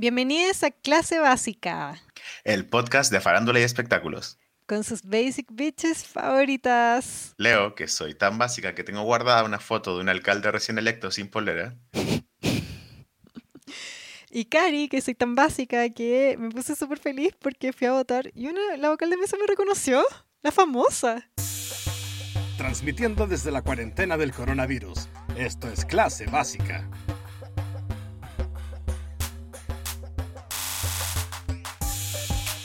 Bienvenidos a Clase Básica, el podcast de farándula y espectáculos. con sus basic bitches favoritas. Leo, que soy tan básica que tengo guardada una foto de un alcalde recién electo sin polera. Y Cari, que soy tan básica que me puse súper feliz porque fui a votar y una, la vocal de mesa me reconoció, la famosa. Transmitiendo desde la cuarentena del coronavirus. Esto es clase básica.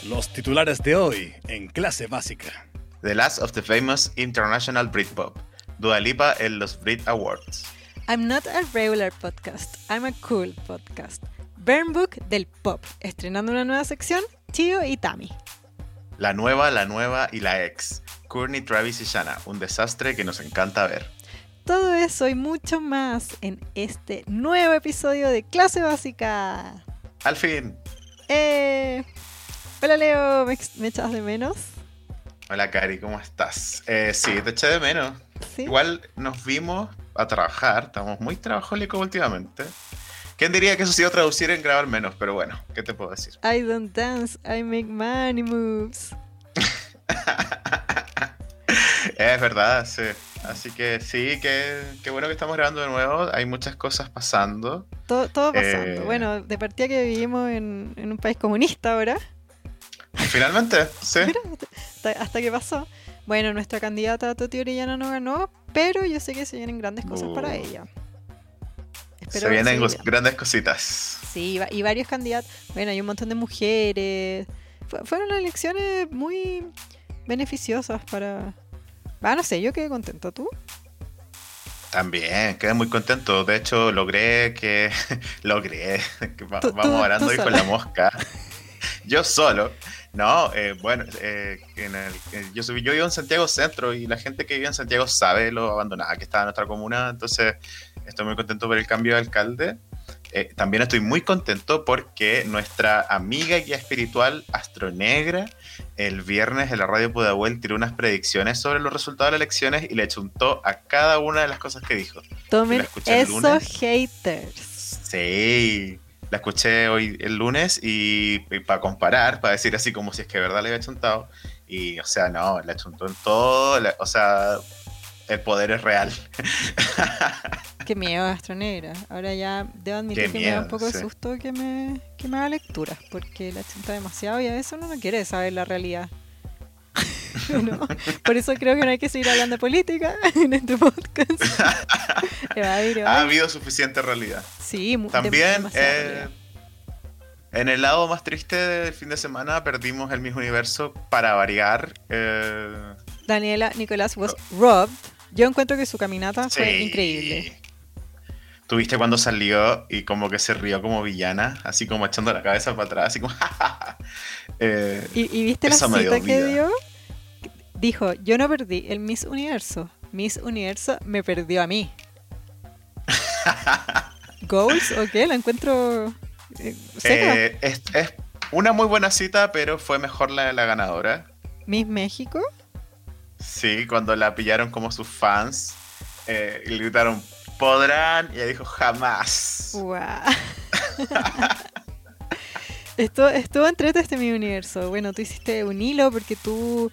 Los titulares de hoy en clase básica. The Last of the Famous International Britpop. Dua Lipa en los Brit Awards. I'm not a regular podcast, I'm a cool podcast. Burn Book del Pop, estrenando una nueva sección, Chio y Tami. La nueva, la nueva y la ex. Courtney, Travis y Shanna. Un desastre que nos encanta ver. Todo eso y mucho más en este nuevo episodio de Clase Básica. Al fin. ¡Eh! Hola Leo, ¿me, echas de menos? Hola, Cari, ¿cómo estás? Eh, sí, te eché de menos. Sí. Igual nos vimos a trabajar. Estamos muy trabajólicos últimamente. ¿Quién diría que eso se iba a traducir en grabar menos? Pero bueno, ¿qué te puedo decir? I don't dance, I make money moves. Es verdad, sí. Así que sí, qué bueno que estamos grabando de nuevo. Hay muchas cosas pasando. Todo, todo pasando. Eh. Bueno, de partida que vivimos en, en un país comunista ahora, Finalmente, sí. Mira, hasta, hasta que pasó. Bueno, nuestra candidata Toti Orellana no ganó, pero yo sé que se vienen grandes cosas para Uh. ella. Se Espero vienen gos- sí. grandes cositas. Sí, y varios candidatos. Bueno, hay un montón de mujeres. Fu- fueron elecciones muy beneficiosas para... Ah, no sé, yo quedé contento. ¿Tú? También, quedé muy contento. De hecho, logré que. logré. que vamos hablando tú ahí con la mosca. yo solo. No, eh, bueno, eh, en el- eh, yo, soy- yo vivo en Santiago Centro y la gente que vive en Santiago sabe lo abandonada que está nuestra comuna. Entonces, estoy muy contento por el cambio de alcalde. Eh, también estoy muy contento porque nuestra amiga y guía espiritual Astronegra el viernes en la radio Pudahuel tiró unas predicciones sobre los resultados de las elecciones y le chuntó a cada una de las cosas que dijo. Tomen esos haters. Sí, la escuché hoy el lunes y, para comparar, para decir así como si es que de verdad le había chuntado. Y, o sea, no, la chuntó en todo, la- o sea, el poder es real. Qué miedo, Astronegra. Ahora ya debo admitir Qué que me da un poco de susto que me, que me haga lecturas, porque la chunta demasiado y a veces uno no quiere saber la realidad. No, Por eso creo que no hay que seguir hablando de política en este podcast. Evadir, Ha habido suficiente realidad. Sí, También, eh, en el lado más triste del fin de semana, perdimos el mismo universo para variar. eh, Daniela Nicolás was robbed. Yo encuentro que su caminata fue increíble. Tuviste cuando salió y como que se rió como villana, así como echando la cabeza para atrás, así como... Eh, ¿Y, y viste la cita que dio? Dijo, yo no perdí el Miss Universo. Miss Universo me perdió a mí. ¿Goals o qué? La encuentro... eh, eh, es, es una muy buena cita, pero fue mejor la de la ganadora. Miss México. Sí, cuando la pillaron como sus fans eh, y le gritaron, podrán, y ella dijo, jamás. Guau. Estuvo, estuvo entrete este mi universo. Bueno, tú hiciste un hilo porque tú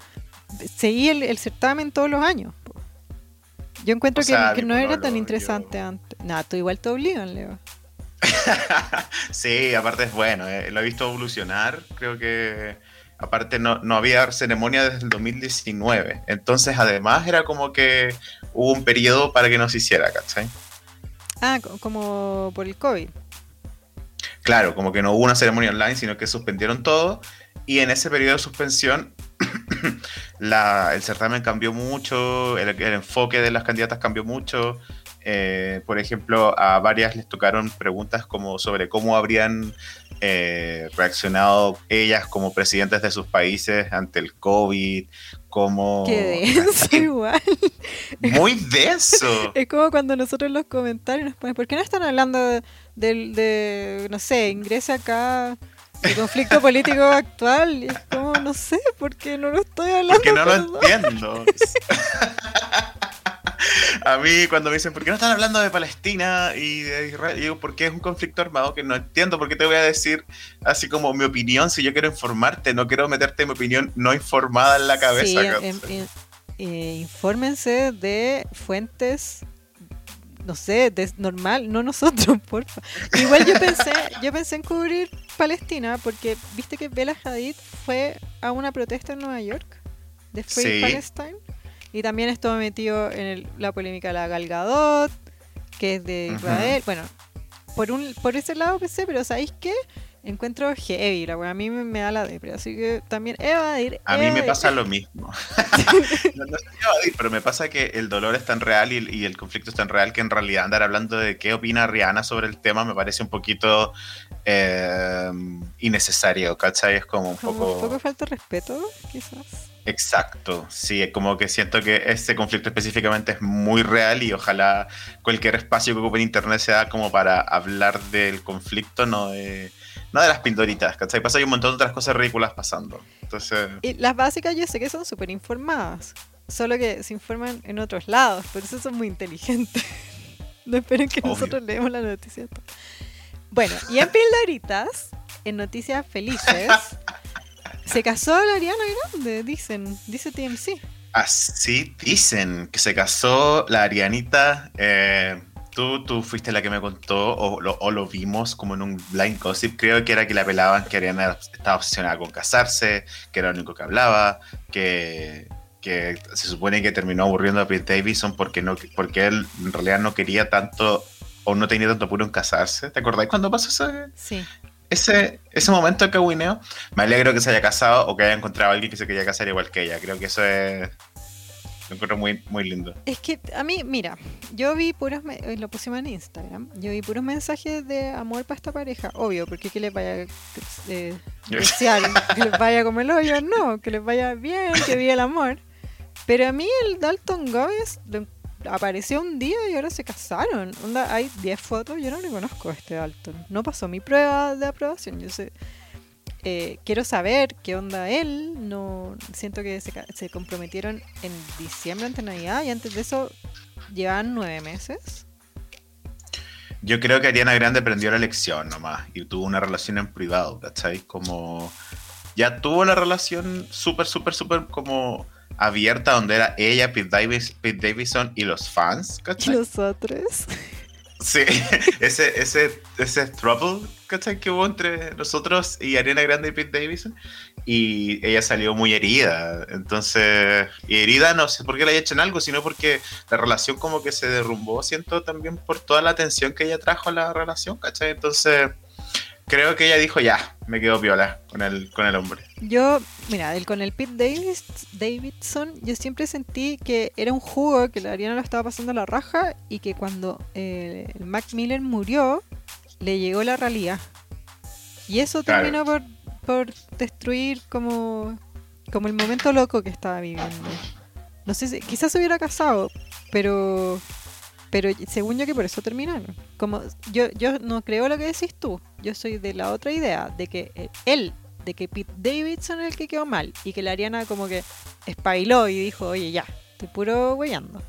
seguí el, el certamen todos los años. Yo encuentro O que, sea, que mi no era tan yo- interesante antes. Nah, tú igual te obligan, Leo. sí, aparte es bueno, eh, lo he visto evolucionar, creo que aparte no, no había ceremonia desde el 2019, entonces además era como que hubo un periodo para que no se hiciera, ¿cachai? Ah, co- como por el COVID. Claro, como que no hubo una ceremonia online, sino que suspendieron todo. Y en ese periodo de suspensión, la- el certamen cambió mucho, el, el enfoque de las candidatas cambió mucho. Eh, por ejemplo, a varias les tocaron preguntas como sobre cómo habrían eh, reaccionado ellas como presidentes de sus países ante el COVID, cómo... Qué denso igual. Muy denso. Es como cuando nosotros en los comentarios nos ponen, ¿por qué no están hablando de, del- de, no sé, ingrese acá el conflicto político actual? Y es como, no sé, porque no lo estoy hablando. Porque no lo entiendo. a mí cuando me dicen, ¿por qué no están hablando de Palestina y de Israel? Y digo, porque es un conflicto armado que no entiendo, ¿por qué te voy a decir así como mi opinión si yo quiero informarte? No quiero meterte mi opinión no informada en la cabeza. Sí, em, em, eh, infórmense de fuentes no sé, de normal, no nosotros, porfa. Igual yo pensé, yo pensé en cubrir Palestina porque viste que Bella Hadid fue a una protesta en Nueva York de Free Palestine y también estuvo metido en la polémica de la Galgadot, que es de Israel. Bueno, por un por ese lado pensé, pero ¿sabéis qué? Encuentro heavy, la a mí me, da la depresión, así que también evadir. A mí me pasa lo mismo. no, no evadir, pero me pasa que el dolor es tan real y, el conflicto es tan real que en realidad andar hablando de qué opina Rihanna sobre el tema me parece un poquito eh, innecesario, ¿cachai? Es como un poco... Un poco falta de respeto, quizás. Exacto, sí, es como que siento que este conflicto específicamente es muy real y ojalá cualquier espacio que ocupe en internet sea como para hablar del conflicto, no de no de las pindoritas, ¿cachai? Pasa hay un montón de otras cosas ridículas pasando. Entonces... Y las básicas yo sé que son súper informadas, solo que se informan en otros lados, por eso son muy inteligentes. no esperen que nosotros leemos la noticia. Bueno, y en pildoritas, en noticias felices, se casó la Ariana Grande, dicen, dice TMC. Así dicen, que se casó la Arianita. Eh, Tú, fuiste la que me contó, o lo, vimos como en un blind gossip, creo que era que la pelaban, que Ariana estaba obsesionada con casarse, que era lo único que hablaba, que, se supone que terminó aburriendo a Pete Davidson porque, no, porque él en realidad no quería tanto, o no tenía tanto apuro en casarse. ¿Te acordáis cuando pasó ese, sí. ese, ese momento de caguineo? Me alegro que se haya casado o que haya encontrado a alguien que se quería casar igual que ella. Creo que eso es lo encuentro muy, muy lindo. Es que a mí, mira, yo vi puros, eh, lo pusimos en Instagram, yo vi puros mensajes de amor para esta pareja, obvio, porque que les vaya eh, desear, que les vaya como el hoyo, no, que les vaya bien, que viva el amor. Pero a mí el Dalton Gómez apareció un día y ahora se casaron. Onda, hay 10 fotos, yo no le conozco a este Dalton. No pasó mi prueba de aprobación, yo sé eh, quiero saber qué onda él. No siento que se, comprometieron en diciembre ante Navidad y antes de eso llevan nueve meses. Yo creo que Ariana Grande prendió la lección nomás y tuvo una relación en privado, ¿cachai? Como ya tuvo la relación súper, súper, súper como abierta donde era ella, Pete, Davis, Pete Davidson y los fans, ¿cachai? Los otros. Sí, ese, ese, ese trouble que hubo entre nosotros y Ariana Grande y Pete Davidson. Y ella salió muy herida. Entonces, y herida no sé por qué le haya hecho en algo, sino porque la relación como que se derrumbó, siento también por toda la atención que ella trajo a la relación, ¿cachai? Entonces, creo que ella dijo ya, me quedo viola con el, con el hombre. Yo, mira, el, con el Pete Davis, Davidson, yo siempre sentí que era un jugo, que la Ariana lo estaba pasando a la raja y que cuando eh, el Mac Miller murió, le llegó la realidad. Y eso terminó por, por destruir como, como el momento loco que estaba viviendo. No sé si, quizás se hubiera casado, pero pero según yo que por eso terminaron. Como yo, yo no creo lo que decís tú. Yo soy de la otra idea, de que eh, él, de que Pete Davidson es el que quedó mal. Y que la Ariana como que espailó y dijo, oye ya, estoy puro huellando.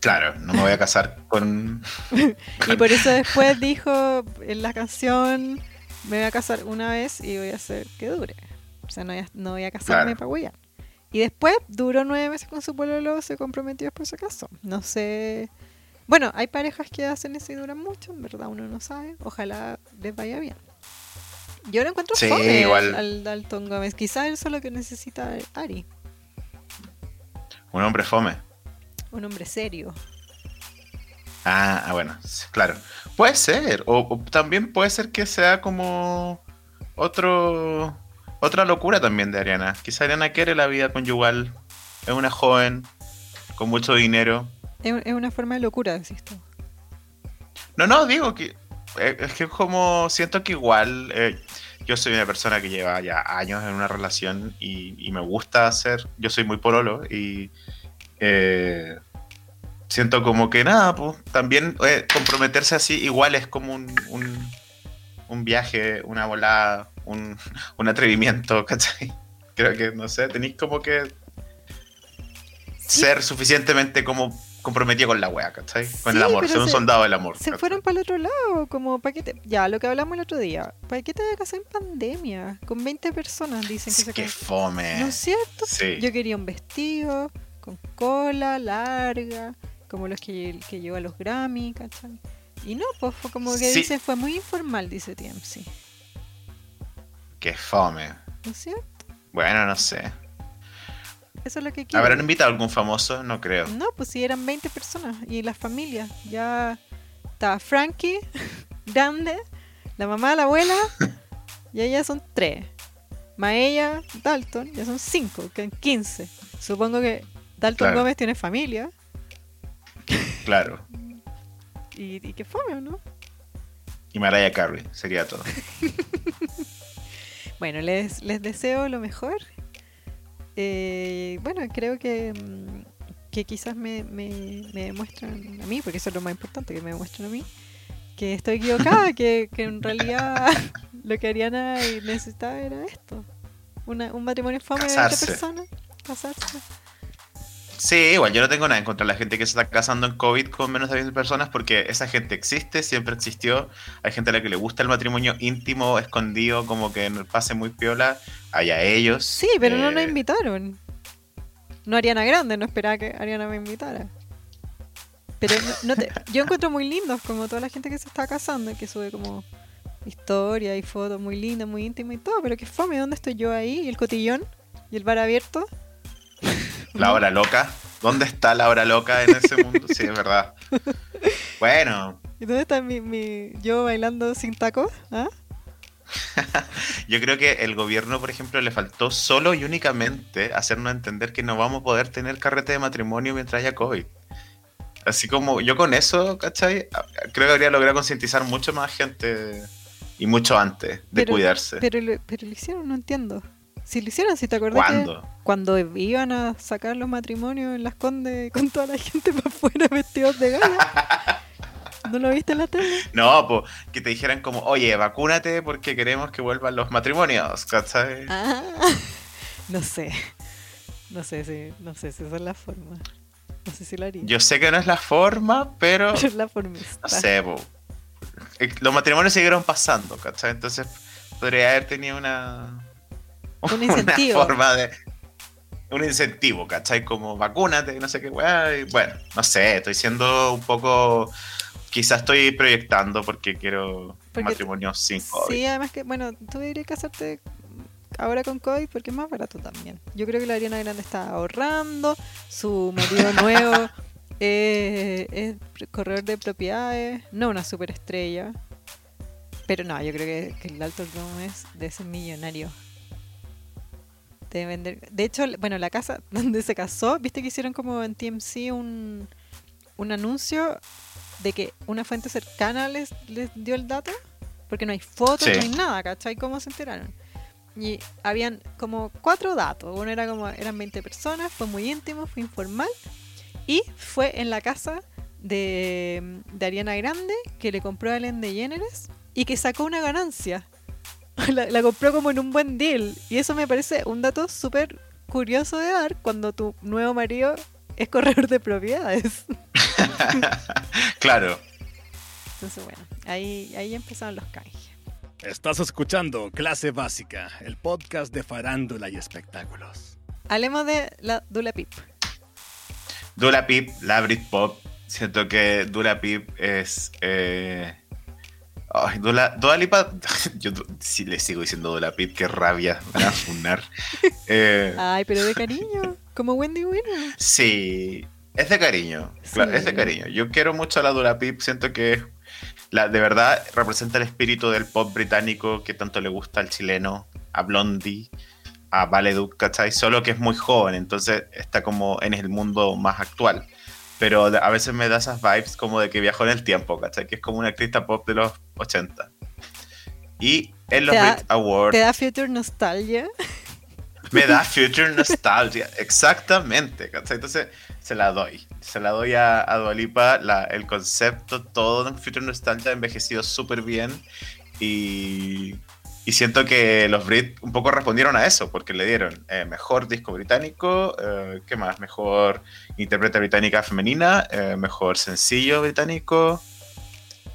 Claro, no me voy a casar con... y por eso después dijo en la canción, me voy a casar una vez y voy a hacer que dure. O sea, no voy a, no voy a casarme para huellar. Y después duró nueve meses con su pueblo, se comprometió después se casó. No sé bueno, hay parejas que hacen eso y duran mucho, en verdad uno no sabe. Ojalá les vaya bien. Yo lo encuentro sí, igual. al Dalton Gómez. Quizás eso es lo que necesita Ari. Un hombre fome. Un hombre serio. Ah, ah bueno, claro. Puede ser. O, también puede ser que sea como otro otra locura también de Ariana. Quizá Ariana quiere la vida conyugal. Es una joven con mucho dinero es, una forma de locura, decís No, no, digo que eh, es que como siento que igual eh, yo soy una persona que lleva ya años en una relación y, me gusta hacer, yo soy muy pololo y eh, siento como que nada, pues también comprometerse así igual es como un, un, viaje, una volada, un, un atrevimiento, ¿cachai? Creo que, no sé, tenéis como que ser suficientemente como comprometido con la wea, ¿cachai? Con Sí, el amor, ser un se- soldado del amor. Se ¿cachai? fueron para el otro lado, como para que te... Ya, lo que hablamos el otro día. ¿Para qué te vas a casar en pandemia? Con 20 personas dicen que Sí, se Qué casan. fome. ¿No es cierto? Sí. Yo quería un vestido con cola larga, como los que, que lleva los Grammy, ¿cachai? Y no, pues fue como que Sí. dice, fue muy informal, dice TMC. Qué fome. ¿No es cierto? Bueno, no sé. Eso es lo que quiero. ¿Habrán invitado a algún famoso? No creo. No, pues si eran 20 personas y las familias. Ya estaba Frankie, grande, la mamá, la abuela, y ella son tres. Más ella, Dalton, ya son cinco, quedan 15. Supongo que Dalton Claro. Gómez tiene familia. Claro. Y, y que fome, ¿o ¿no? Y Mariah Carey, sería todo. Bueno, les, les deseo lo mejor. Eh, bueno, creo que, mm, que quizás me, me, me demuestran a mí, porque eso es lo más importante, que me demuestran a mí, que estoy equivocada, que, que en realidad lo que Ariana necesitaba era esto. Una, un matrimonio fome de 20 Casarse. personas. Casarse. Sí, igual yo no tengo nada en contra de la gente que se está casando en COVID con menos de 20 personas porque esa gente existe, siempre existió. Hay gente a la que le gusta el matrimonio íntimo, escondido, como que en el pase muy piola. Allá ellos. Sí, pero no nos Eh, invitaron. No Ariana Grande, no esperaba que Ariana me invitara. Pero no, no te- yo encuentro muy lindos como toda la gente que se está casando y que sube como historia y fotos muy lindas, muy íntimas y todo, pero que fome, ¿dónde estoy yo ahí? ¿Y el cotillón? ¿Y el bar abierto? La hora loca. ¿Dónde está la hora loca en ese mundo? Sí, es verdad. Bueno, ¿Y dónde está mi, mi- yo bailando sin tacos? ¿Ah? yo creo que el gobierno, por ejemplo, le faltó solo y únicamente hacernos entender que no vamos a poder tener carrete de matrimonio mientras haya COVID. Así como yo con eso, ¿cachai? A- Creo que habría logrado concientizar mucho más gente y mucho antes de Pero- cuidarse. Pero, pero lo hicieron, no entiendo. Si lo hicieron, si te acordás que ¿Cuándo? cuando iban a sacar los matrimonios en las condes con toda la gente para afuera vestidos de gala. ¿No lo viste en la tele? No, pues que te dijeran como, oye, vacúnate porque queremos que vuelvan los matrimonios, ¿cachai? Ah, no sé. No sé si, no sé si esa es la forma. No sé si lo haría. Yo sé que no es la forma, pero Pero es la formista. no sé, po. Eh, Los matrimonios siguieron pasando, ¿cachai? Entonces podría haber tenido una. Un incentivo. Una forma de. Un incentivo, ¿cachai? Como vacúnate, no sé qué, weá, Bueno, no sé, estoy siendo un poco. Quizás estoy proyectando porque quiero un Porque- matrimonio sin COVID. Sí, además que, bueno, tú deberías casarte ahora con COVID porque es más barato también. Yo creo que la Ariana Grande está ahorrando, su marido nuevo eh, es corredor de propiedades, no una superestrella. Pero no, yo creo que, que el Alto Gómez debe ser millonario. Vender. De hecho, bueno, la casa donde se casó, viste que hicieron como en TMC un, un anuncio de que una fuente cercana les, les dio el dato, porque no hay fotos, Sí. no hay nada, ¿cachai? ¿Cómo se enteraron? Y habían como cuatro datos. Uno era como, eran 20 personas, fue muy íntimo, fue informal. Y fue en la casa de, de Ariana Grande, que le compró a Ellen DeGeneres y que sacó una ganancia. La, la compró como en un buen deal. Y eso me parece un dato súper curioso de dar cuando tu nuevo marido es corredor de propiedades. claro. Entonces, bueno, ahí, ahí empezaron los canjes. Estás escuchando Clase Básica, el podcast de farándula y espectáculos. Hablemos de la Dula Pip. Dula Pip, la Britpop. Siento que Dula Pip es. Eh... Ay, Dula, Dua Lipa. Yo sí le sigo diciendo Dula Pip, qué rabia. Van a funar. Eh, Ay, pero de cariño, como Wendy Williams. sí, es de cariño. claro. Es de cariño. Yo quiero mucho a la Dula Pip. Siento que la, de verdad representa el espíritu del pop británico que tanto le gusta al chileno, a Blondie, a Valeduc, ¿cachai? Solo que es muy joven, entonces está como en el mundo más actual. Pero a veces me da esas vibes como de que viajó en el tiempo, ¿cachai? Que es como una artista pop de los 80. Y en los da- Brit Awards ¿Te da Future Nostalgia? me da Future Nostalgia, exactamente, ¿cachai? Entonces se la doy, se la doy a, a Dua Lipa, la- el concepto, todo en Future Nostalgia ha envejecido súper bien y Y siento que los Brit un poco respondieron a eso, porque le dieron eh, mejor disco británico, eh, ¿qué más? Mejor intérprete británica femenina, eh, mejor sencillo británico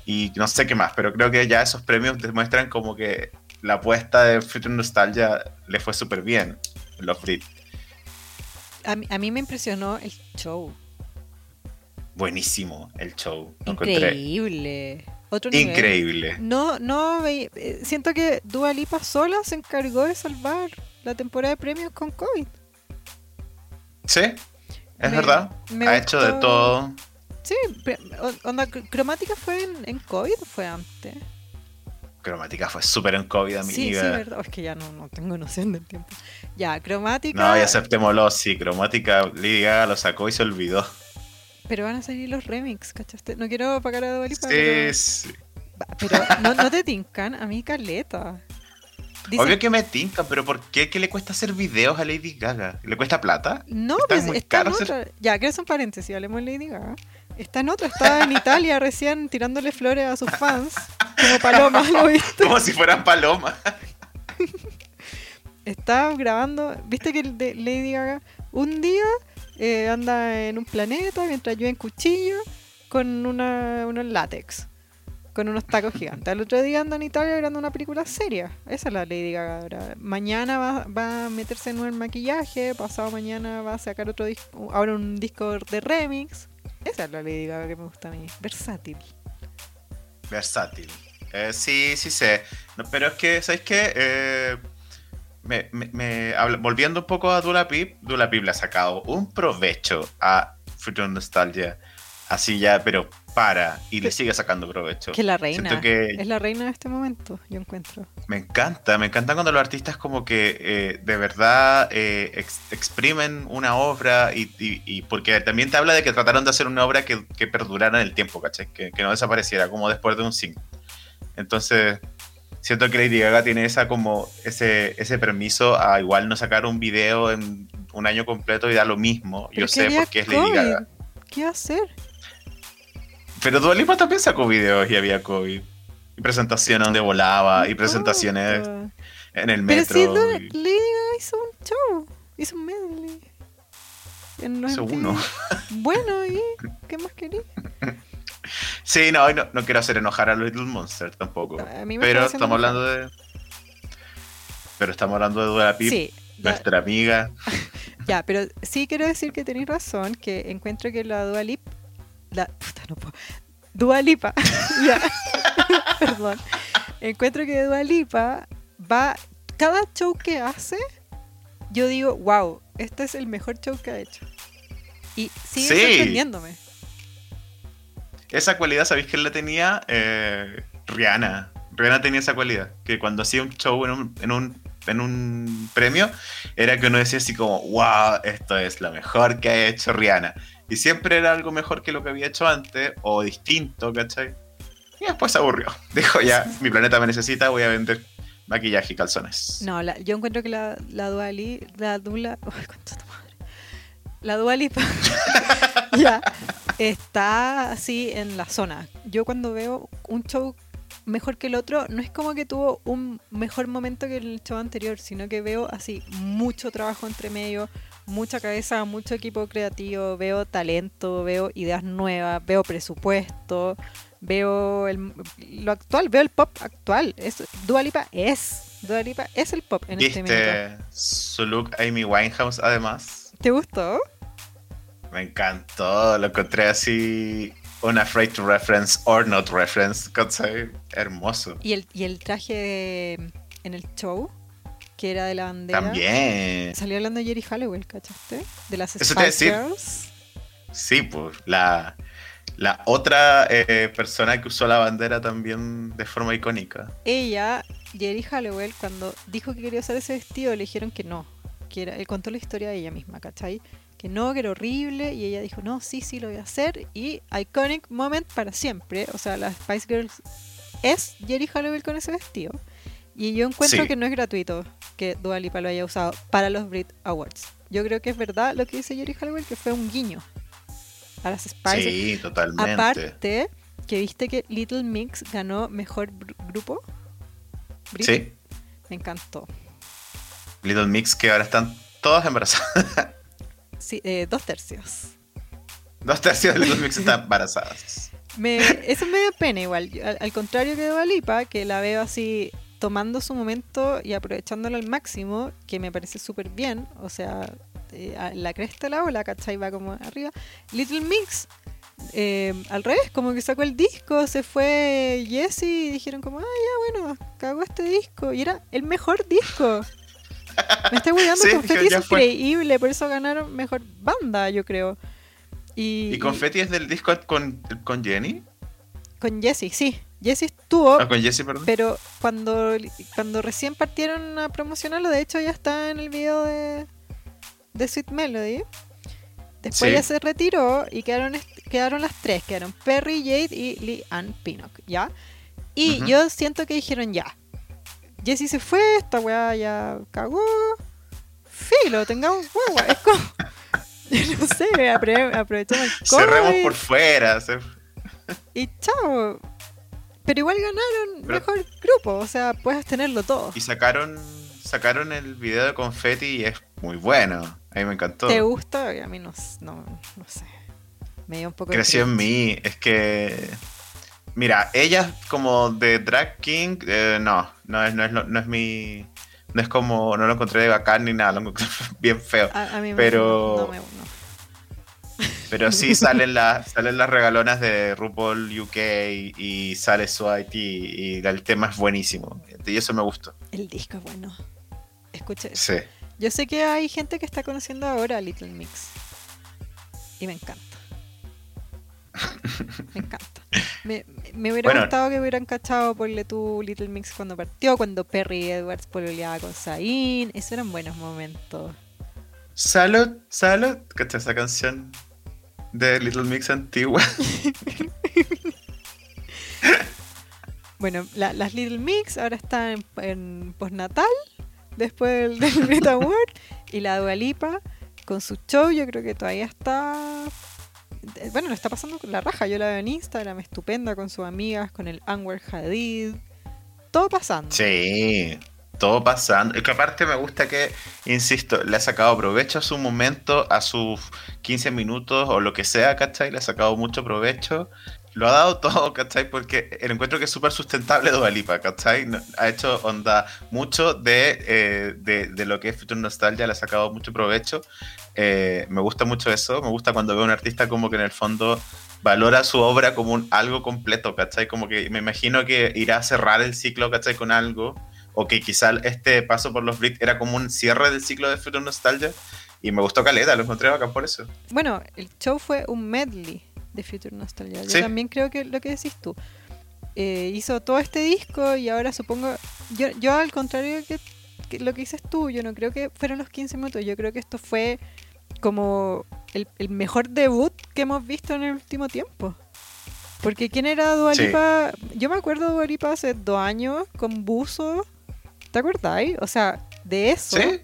y no sé qué más, pero creo que ya esos premios demuestran como que la apuesta de Future Nostalgia le fue súper bien en los Brit. A mí, a mí me impresionó el show. Buenísimo el show. encontré. Increíble. Otro nivel. Increíble. No, no, eh, siento que Dua Lipa sola se encargó de salvar la temporada de premios con COVID. Sí, es Me- verdad. me ha hecho de todo. Sí, onda, cr- cromática fue en, en COVID o fue antes. Cromática fue súper en COVID, amiga. Sí, sí, verdad. Es que ya no, no tengo noción del tiempo. Ya, cromática. No, y aceptémoslo, sí, Cromática, Gaga lo sacó y se olvidó. Pero van a salir los remix, ¿cachaste? No quiero apagar a Dua Lipa, pero, Sí, sí. Pero no, no te tincan, a mí caleta. Dicen- Obvio que me tinca, pero ¿por qué que le cuesta hacer videos a Lady Gaga? ¿Le cuesta plata? No, Está pues muy está en caro hacer-. Ya, que es un paréntesis, hablemos de Lady Gaga. Está en otra, está en Italia recién tirándole flores a sus fans. Como paloma, ¿lo viste? Como si fueran palomas. Está grabando, ¿viste que el de Lady Gaga un día eh, anda en un planeta mientras llueve en cuchillo con una, unos látex, con unos tacos gigantes. Al otro día anda en Italia grabando una película seria. Esa es la Lady Gaga ahora. Mañana va, va a meterse en el maquillaje, pasado mañana va a sacar otro disco, ahora un disco de remix. Esa es la Lady Gaga que me gusta a mí, versátil. Versátil. Eh, sí, sí sé. No, pero es que, ¿sabes qué? Eh, me, me- me- habla- volviendo un poco a Dula Pip, Dula Pip le ha sacado un provecho a Future Nostalgia. Así ya, pero para. Y le sigue sacando provecho. Que la reina. Que Es la reina de este momento, yo encuentro. me encanta, me encanta cuando los artistas como que eh, de verdad eh, ex- exprimen una obra y, y- y porque también te habla de que trataron de hacer una obra que, que perdurara en el tiempo, ¿cachai? Que, que no desapareciera como después de un single. Entonces, siento que Lady Gaga tiene esa como ese, ese permiso a igual no sacar un video en un año completo y da lo mismo. Pero Yo sé porque es Lady COVID. Gaga. ¿Qué va a hacer? Pero Dua Lipa también sacó videos y había COVID. Y presentaciones donde volaba y presentaciones en el Pero metro. Dua- y- Lady Gaga hizo un show, hizo un medley. En Hizo uno. Bueno, ¿y qué más querí? Sí, no, no, no quiero hacer enojar a Little Monster tampoco. A mí me Pero estamos hablando de. Pero estamos hablando de Dua Pip, Sí, ya, nuestra amiga. ya, pero sí quiero decir que tenéis razón, que encuentro que la Dua Lip... La, puta, no puedo. Dua Lipa, ya, perdón. Encuentro que Dua Lipa va... Cada show que hace, yo digo, wow, este es el mejor show que ha hecho. Y sigue Sí. sorprendiéndome. Esa cualidad, ¿sabéis quién la tenía? Eh, Rihanna. Rihanna tenía esa cualidad. Que cuando hacía un show en un, en un, en un premio, era que uno decía así como, wow, esto es lo mejor que ha hecho Rihanna. Y siempre era algo mejor que lo que había hecho antes, o distinto, ¿cachai? Y después se aburrió. Dijo, ya, mi planeta me necesita, voy a vender maquillaje y calzones. No, la- yo encuentro que la, la Duali, la Dula, uy, madre. La Dualipa ya está así en la zona. Yo cuando veo un show mejor que el otro, no es como que tuvo un mejor momento que el show anterior, sino que veo así mucho trabajo entre medio, mucha cabeza, mucho equipo creativo, veo talento, veo ideas nuevas, veo presupuesto, veo el, lo actual, veo el pop actual. Es, Dua Lipa es, Dua Lipa es el pop en este. ¿Viste su look Amy Winehouse además? ¿Te gustó? Me encantó, lo encontré así, un afraid to reference or not reference, ¿cachai? Hermoso. Y el, y el traje de- en el show, que era de la bandera. También. Salió hablando de Jerry Halliwell, ¿cachaste? De las Eso Spice. Girls. Sí, pues, la, la otra eh, persona que usó la bandera también de forma icónica. Ella, Jerry Halliwell, cuando dijo que quería usar ese vestido, le dijeron que no. Que era, él contó la historia de ella misma, ¿cachai? Que no, que era horrible. Y ella dijo, no, sí, sí, lo voy a hacer. Y iconic moment para siempre. O sea, las Spice Girls es Jerry Halliwell con ese vestido. Y yo encuentro Sí. que no es gratuito que Dua Lipa lo haya usado para los Brit Awards. Yo creo que es verdad lo que dice Jerry Halliwell, que fue un guiño a las Spice Sí, totalmente. Aparte, que viste que Little Mix ganó mejor grupo. Brit. Sí, Me encantó. Little Mix que ahora están todas embarazadas. Eh, dos tercios. Dos tercios de Little Mix están embarazadas. Me, eso me da pena igual. Al, al contrario que de Lipa, que la veo así tomando su momento y aprovechándolo al máximo, que me parece súper bien. O sea, eh, la cresta de la ola, ¿cachai? Va como arriba. Little Mix, eh, al revés, como que sacó el disco, se fue Jesse y dijeron como, ah, ya bueno, cagó este disco. Y era el mejor disco. Me estoy cuidando, Sí, Confetti es increíble, por eso ganaron mejor banda, yo creo. Y, ¿Y Confetti es del disco con, con Jenny? con Jesse, sí. Jesse estuvo, Ah, con Jessie, perdón. pero cuando, cuando recién partieron a promocionarlo, de hecho ya está en el video de, de Sweet Melody. Después Sí. ya se retiró y quedaron, quedaron las tres, quedaron Perry, Jade y Lee Ann Pinnock, ¿ya? Y yo siento que dijeron ya. Jesse se fue, esta weá ya cagó. Filo, tengamos huevo. Es como. no sé, aprovechamos el Cerremos COVID por fuera. se- y chao. Pero igual ganaron Pero- mejor grupo, o sea, puedes tenerlo todo. Y sacaron sacaron el video de Confetti y es muy bueno. A mí me encantó. ¿Te gusta? A mí no, no, no sé. Me dio un poco de Creció en mí. Es que. Mira, ella como de Drag King, eh, no, no es, no, es, no es mi. No es como. No lo encontré de bacán ni nada, lo encontré bien feo. A, a mí me- pero- no me no. Pero sí salen, las salen las regalonas de RuPaul UK y, y sale Swipe y, y el tema es buenísimo. Y eso me gustó. El disco es bueno. Escucha eso. Sí. Yo sé que hay gente que está conociendo ahora a Little Mix. Y me encanta. Me encanta. Me, me hubiera Bueno. gustado que hubieran cachado por tu Little Mix cuando partió, cuando Perry Edwards pololeaba con Zayn. Esos eran buenos momentos. Salud, salud. ¿Cachai esa canción de Little Mix antigua? Bueno, la- las Little Mix ahora están en, en postnatal, después del, del Brit Award, y la Dualipa con su show, yo creo que todavía está. Eh, Bueno, lo está pasando con la raja. Yo la veo en Instagram, estupenda con sus amigas, con el Anwar Hadid. Todo pasando. Sí, todo pasando. Es que aparte me gusta que, insisto, le ha sacado provecho a su momento, a sus 15 minutos o lo que sea, ¿cachai? Le ha sacado mucho provecho. Lo ha dado todo, ¿cachai? Porque el encuentro que es súper sustentable Dua Lipa, ¿cachai? Ha hecho onda mucho de, eh, de, de lo que es Future Nostalgia, le ha sacado mucho provecho. Eh, me gusta mucho eso, me gusta cuando veo a un artista como que en el fondo valora su obra como un algo completo, ¿cachai? Como que me imagino que irá a cerrar el ciclo, ¿cachai? Con algo, o que quizá este paso por los Brits era como un cierre del ciclo de Future Nostalgia, y me gustó Caleta, lo encontré bacán por eso. Bueno, el show fue un medley de Future Nostalgia. Yo Sí. también creo que lo que decís tú. Eh, hizo todo este disco y ahora supongo. Yo, yo al contrario que, que lo que dices tú, yo no creo que fueron los 15 minutos. Yo creo que esto fue como el, el mejor debut que hemos visto en el último tiempo. Porque ¿quién era Dua Sí. Yo me acuerdo de Dua Lipa hace dos años con Buzo. ¿Te acordáis? O sea, de eso ¿Sí?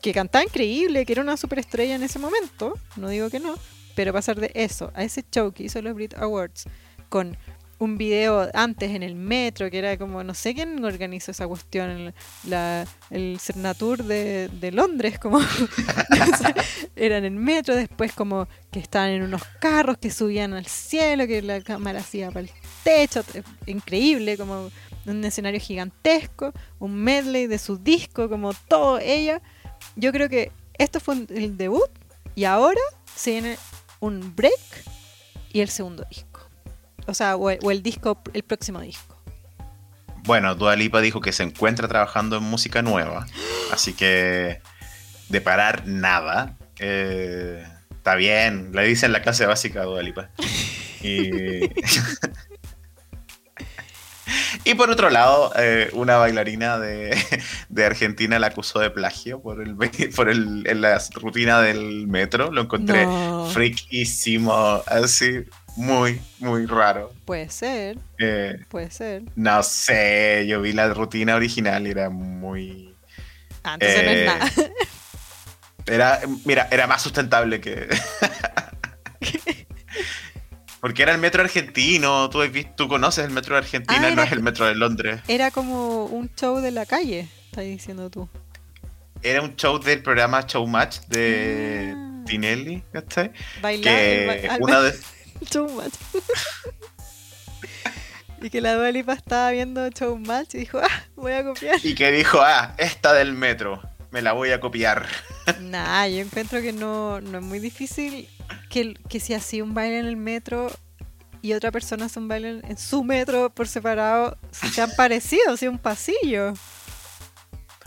que cantaba increíble, que era una superestrella en ese momento, no digo que no, pero pasar de eso a ese show que hizo los Brit Awards con un video antes en el metro, que era como, no sé quién organizó esa cuestión, el, la, el Cernatur de, de Londres, como no sé, era en el metro, después como que estaban en unos carros que subían al cielo, que la cámara hacía para el techo, t- increíble, como un escenario gigantesco, un medley de su disco, como todo ella. Yo creo que esto fue el debut y ahora se viene un break y el segundo disco. O sea, o el, o el disco, el próximo disco. Bueno, Dua Lipa dijo que se encuentra trabajando en música nueva, así que de parar nada. Eh, está bien, le dicen la clase básica a Dua Lipa. Y, y por otro lado, eh, una bailarina de, de Argentina la acusó de plagio por, el, por el, en la rutina del metro. Lo encontré No, friquísimo, así, muy, muy raro. puede ser, Eh, puede ser. no sé, yo vi la rutina original y era muy. No Eh, es nada. Era, mira, era más sustentable que. Porque era el metro argentino, tú, has visto- tú conoces el metro de Argentina, Ah, no es el metro de Londres. Era como un show de la calle. estás diciendo tú? Era un show del programa Showmatch de Ah. Tinelli, ¿cachai? Bailar Que al- una de... Showmatch. y que la Dua Lipa estaba viendo Showmatch y dijo, ah, voy a copiar. Y que dijo, ah, esta del metro, me la voy a copiar. Nah, yo encuentro que no, no es muy difícil que, si hacía un baile en el metro y otra persona hace un baile en, su metro por separado, sean parecidos, sea un pasillo.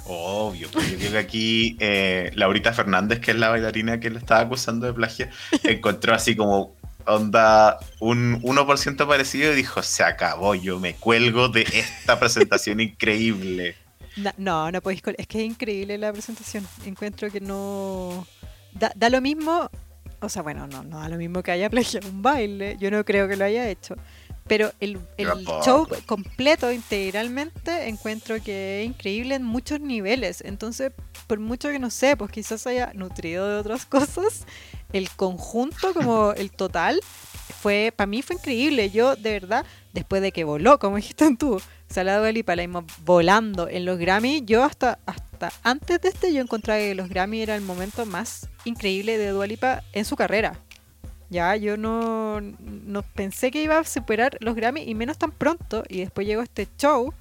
Obvio, pues yo creo que aquí eh, Laurita Fernández, que es la bailarina que le estaba acusando de plagio, encontró así como onda un 1% parecido y dijo, se acabó, yo me cuelgo de esta presentación increíble. Na- no, no podéis. Es que es increíble la presentación. Encuentro que no. Da, da lo mismo. O sea, bueno, no, no da lo mismo que haya plagiado un baile. Yo no creo que lo haya hecho. Pero el, show completo, integralmente, encuentro que es increíble en muchos niveles. Entonces, por mucho que no sé, pues quizás haya nutrido de otras cosas, el conjunto, como el total, fue para mí fue increíble. Yo, de verdad, después de que voló, como dijiste tú, Salado de Lipa la vimos volando en los Grammy, yo hasta, hasta antes de este yo encontraba que los Grammy era el momento más increíble de Dua Lipa en su carrera. Ya, yo no, no pensé que iba a superar los Grammy y menos tan pronto. Y después llegó este show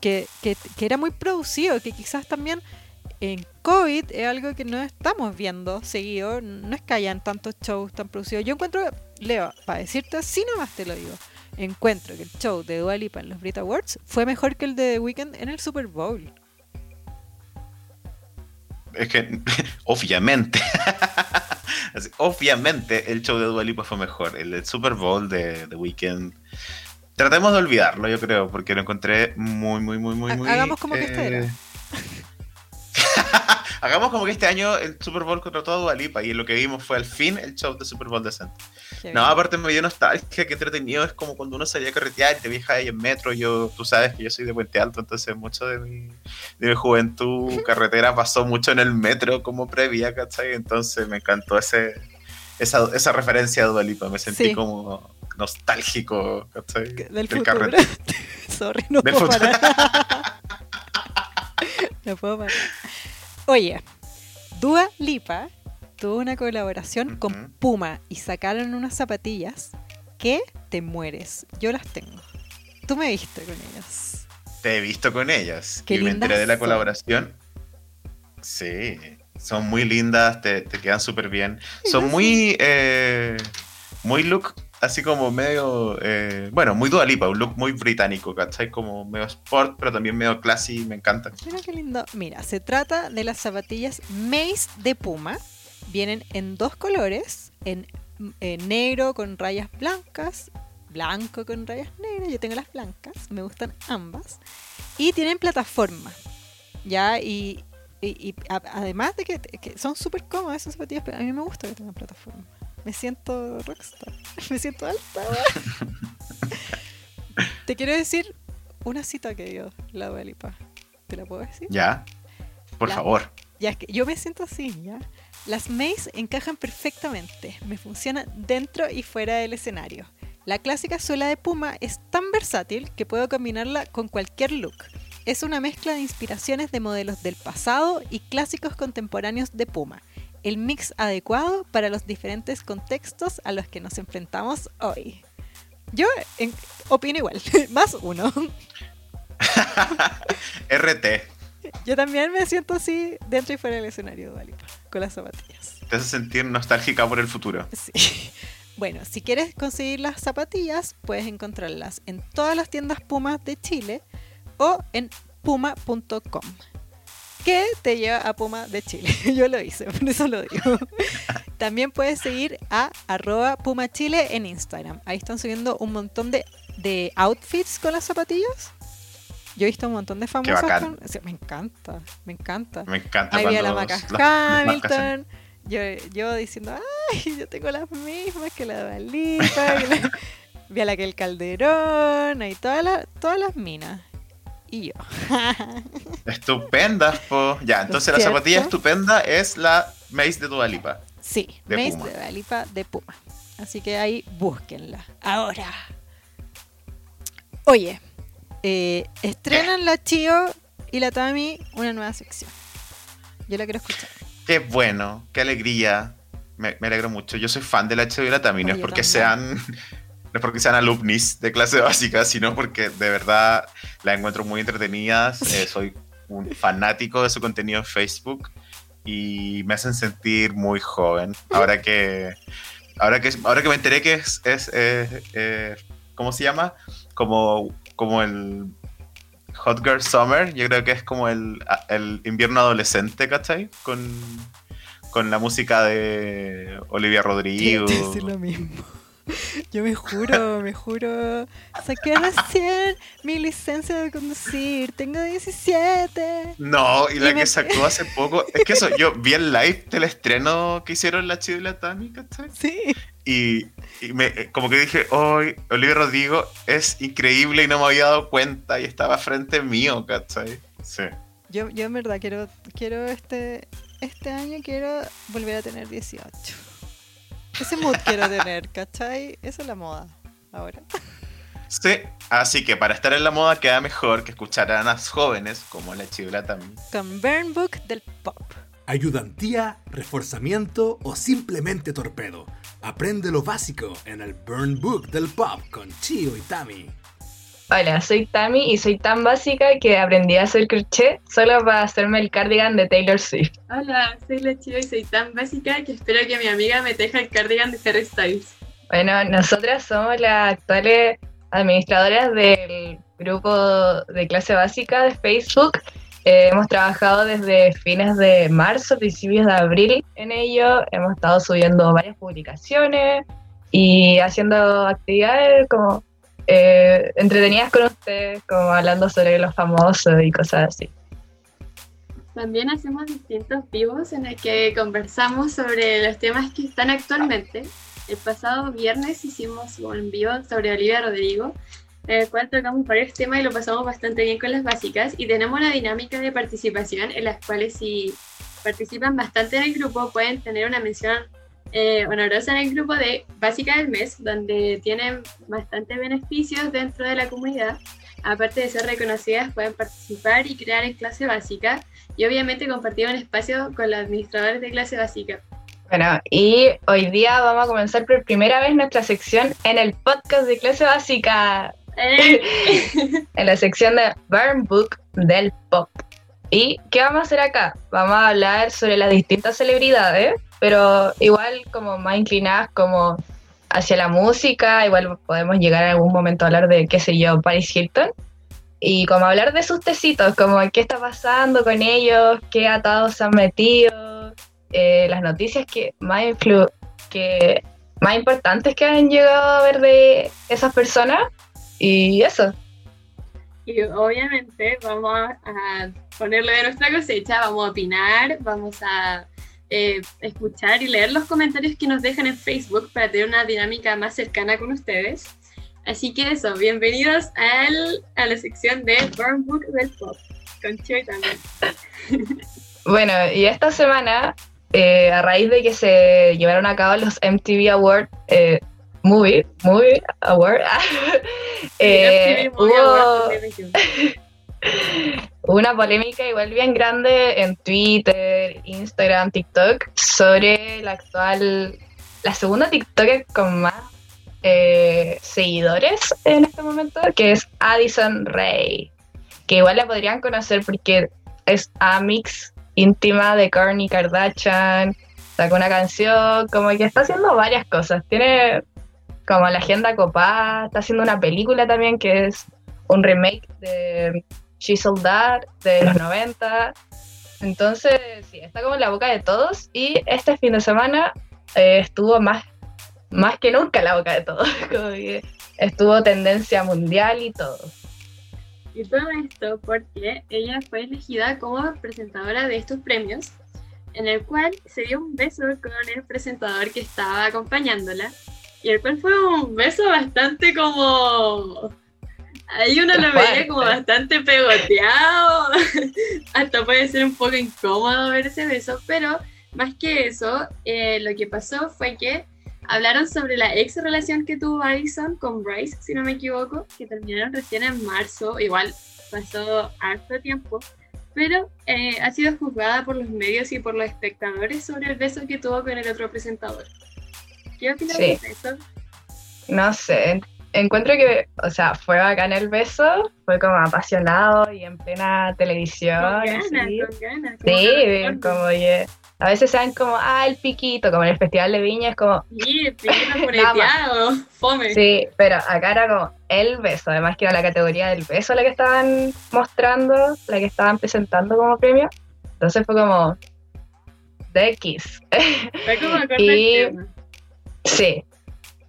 que, que, que era muy producido, que quizás también en COVID es algo que no estamos viendo seguido. No es que hayan tantos shows tan producidos. Yo encuentro, Leo, para decirte así nomás te lo digo, encuentro que el show de Dua Lipa en los Brit Awards fue mejor que el de The Weeknd en el Super Bowl. Es que, obviamente, Así, obviamente el show de Dua Lipa fue mejor. El Super Bowl de The Weeknd. Tratemos de olvidarlo, yo creo, porque lo encontré muy, muy, muy, muy, muy. hagamos como que este era. Hagamos como que este año el Super Bowl contrató a Dua Lipa y lo que vimos fue al fin el show de Super Bowl decente. Qué No, bien. aparte me dio nostalgia, que entretenido. Es como cuando uno salía a carretear y te viajas ahí en metro. Yo, tú sabes que yo soy de Puente Alto, entonces mucho de mi, de mi juventud carretera pasó mucho en el metro como previa, ¿cachai? Entonces me encantó ese, esa, esa referencia a Dua Lipa. Me sentí Sí. como nostálgico, ¿cachai? Del futuro. carrete. Sorry, no Del puedo futuro. parar. No puedo parar. Oye, Dua Lipa tuvo una colaboración con. Puma y sacaron unas zapatillas que te mueres. Yo las tengo. Tú me viste con ellas. Te he visto con ellas Qué y me enteré de la colaboración. Sí, son muy lindas, te, te quedan súper bien. Son muy, eh, muy look, así como medio, eh, bueno, muy Dualipa, un look muy británico, ¿cachai? Como medio sport, pero también medio classy, me encanta. Mira qué lindo. Mira, se trata de las zapatillas Mace de Puma. Vienen en dos colores, en eh, negro con rayas blancas, blanco con rayas negras. Yo tengo las blancas, me gustan ambas. Y tienen plataforma. Ya, y, además de que, que son súper cómodas esas zapatillas, pero a mí me gusta que tengan plataforma. Me siento rockstar, me siento alta. Te quiero decir una cita que dio la Dua Lipa. ¿Te la puedo decir? Ya, por La- favor. Ya es que yo me siento así, ¿ya? Las Mace encajan perfectamente, me funcionan dentro y fuera del escenario. La clásica suela de Puma es tan versátil que puedo combinarla con cualquier look. Es una mezcla de inspiraciones de modelos del pasado y clásicos contemporáneos de Puma. El mix adecuado para los diferentes contextos a los que nos enfrentamos hoy. Yo en- opino igual, más uno. RT, Yo también me siento así dentro y fuera del escenario, Dalipa, con las zapatillas. te hace sentir nostálgica por el futuro. Sí. Bueno, si quieres conseguir las zapatillas, puedes encontrarlas en todas las tiendas Pumas de Chile o en puma.com. Que te lleva a Puma de Chile. Yo lo hice, por eso lo digo. También puedes seguir a arroba Puma Chile en Instagram. Ahí están subiendo un montón de, de outfits con las zapatillas. Yo he visto un montón de famosos con... me encanta, me encanta. Me encanta Ahí vi a la Maca Hamilton. Yo, yo diciendo, ay, yo tengo las mismas que la la- Vi a la que el Calderón, y todas las, todas las minas. Yo. Estupendas, po. Ya, entonces la zapatilla estupenda es la Mace de Dualipa. sí, De Mace Puma. de Dalipa de Puma. Así que ahí búsquenla. Ahora. Oye, eh, estrenan la Chio y la Tami una nueva sección. Yo la quiero escuchar. Qué bueno, qué alegría. Me, me alegro mucho. Yo soy fan de la HB y la Tami, no es porque también. sean. No es porque sean alumnis de clase básica, sino porque de verdad la encuentro muy entretenidas. eh, soy un fanático de su contenido en Facebook y me hacen sentir muy joven. Ahora que. Ahora que, ahora que me enteré que es. es eh, eh, ¿Cómo se llama? Como, como el Hot Girl Summer. Yo creo que es como el, el invierno adolescente, ¿cachai? Con, con la música de Olivia Rodrigo. Decir lo mismo. Yo me juro, me juro. Saqué recién mi licencia de conducir. Tengo 17. No, y la Y me- que sacó hace poco. Es que eso, yo vi el live del estreno que hicieron la Chido y la Tami, ¿cachai? Sí. Y, y me, eh, como que dije, hoy Olivia Rodrigo es increíble y no me había dado cuenta y estaba frente mío, ¿cachai? Sí. Yo, yo en verdad quiero, quiero este, este año quiero volver a tener 18. Ese mood quiero tener, ¿cachai? Esa es la moda ahora. Sí, así que para estar en la moda queda mejor que escuchar a las jóvenes como la Chido y la Tami. Con Burn Book del Pop. Ayudantía, reforzamiento o simplemente torpedo. Aprende lo básico en el Burn Book del Pop con Chio y Tami. Hola, soy Tami y soy tan básica que aprendí a hacer crochet solo para hacerme el cardigan de Taylor Swift. Hola, soy la Chiva y soy tan básica que espero que mi amiga me teja el cardigan de Harry Styles. Bueno, nosotras somos las actuales administradoras del grupo de clase básica de Facebook. Eh, hemos trabajado desde fines de marzo, principios de abril en ello. Hemos estado subiendo varias publicaciones y haciendo actividades como eh, entretenidas con ustedes, como hablando sobre los famosos y cosas así. También hacemos distintos vivos en el que conversamos sobre los temas que están actualmente. El pasado viernes hicimos un vivo sobre Olivia Rodrigo, en el cual tocamos varios temas y lo pasamos bastante bien con las básicas. Y tenemos una dinámica de participación en las cuales si participan bastante en el grupo pueden tener una mención eh, honorosa en el grupo de Básica del Mes, donde tienen bastante beneficios dentro de la comunidad. Aparte de ser reconocidas, pueden participar y crear en clase básica y obviamente compartir un espacio con los administradores de clase básica. Bueno, y hoy día vamos a comenzar por primera vez nuestra sección en el podcast de clase básica, Eh, en la sección de Burn Book del Pop. ¿Y qué vamos a hacer acá? Vamos a hablar sobre las distintas celebridades, pero igual como más inclinadas como hacia la música, igual podemos llegar en algún momento a hablar de, qué sé yo, Paris Hilton. Y como hablar de sus tecitos, como qué está pasando con ellos, qué atados se han metido, eh, las noticias que más, influ que más importantes que han llegado a ver de esas personas. Y eso. y obviamente vamos a, ponerle de nuestra cosecha, vamos a opinar, vamos a eh, escuchar y leer los comentarios que nos dejan en Facebook para tener una dinámica más cercana con ustedes. Así que eso, bienvenidos al, a la sección de Burn Book del Pop, con Chio también. Bueno, y esta semana, eh, a raíz de que se llevaron a cabo los MTV Award eh, Movie, Movie Award, eh, MTV Movie Awards hubo 2021. Una polémica igual bien grande en Twitter, Instagram, TikTok sobre la actual, la segunda TikToker con más eh, seguidores en este momento, que es Addison Ray, que igual la podrían conocer porque es Amix íntima de Kourtney Kardashian, sacó una canción, como que está haciendo varias cosas, tiene como la agenda copada, está haciendo una película también que es un remake de She Sold That de los 90. Entonces, sí, está como en la boca de todos y este fin de semana eh, estuvo más, más que nunca en la boca de todos. Como que estuvo tendencia mundial y todo. Y todo esto porque ella fue elegida como presentadora de estos premios, en el cual se dio un beso con el presentador que estaba acompañándola, y el cual fue un beso bastante como... Ahí uno lo veía como bastante pegoteado, hasta puede ser un poco incómodo ver ese beso, pero más que eso, eh, lo que pasó fue que hablaron sobre la ex relación que tuvo Addison con Bryce, si no me equivoco, que terminaron recién en marzo, igual pasó harto tiempo, pero eh, ha sido juzgada por los medios y por los espectadores sobre el beso que tuvo con el otro presentador. ¿Qué opinas Sí. de eso? No sé, encuentro que, o sea, fue bacán el beso, fue como apasionado y en plena televisión. Con ganas, así. con ganas. Sí, como que a veces saben como, ah, el piquito, como en el Festival de Viña es como, Sí, primero moreteado, fome. sí, pero acá era como el beso, además que era la categoría del beso la que estaban mostrando, la que estaban presentando como premio. Entonces fue como, The Kiss. Fue como Y-. Sí.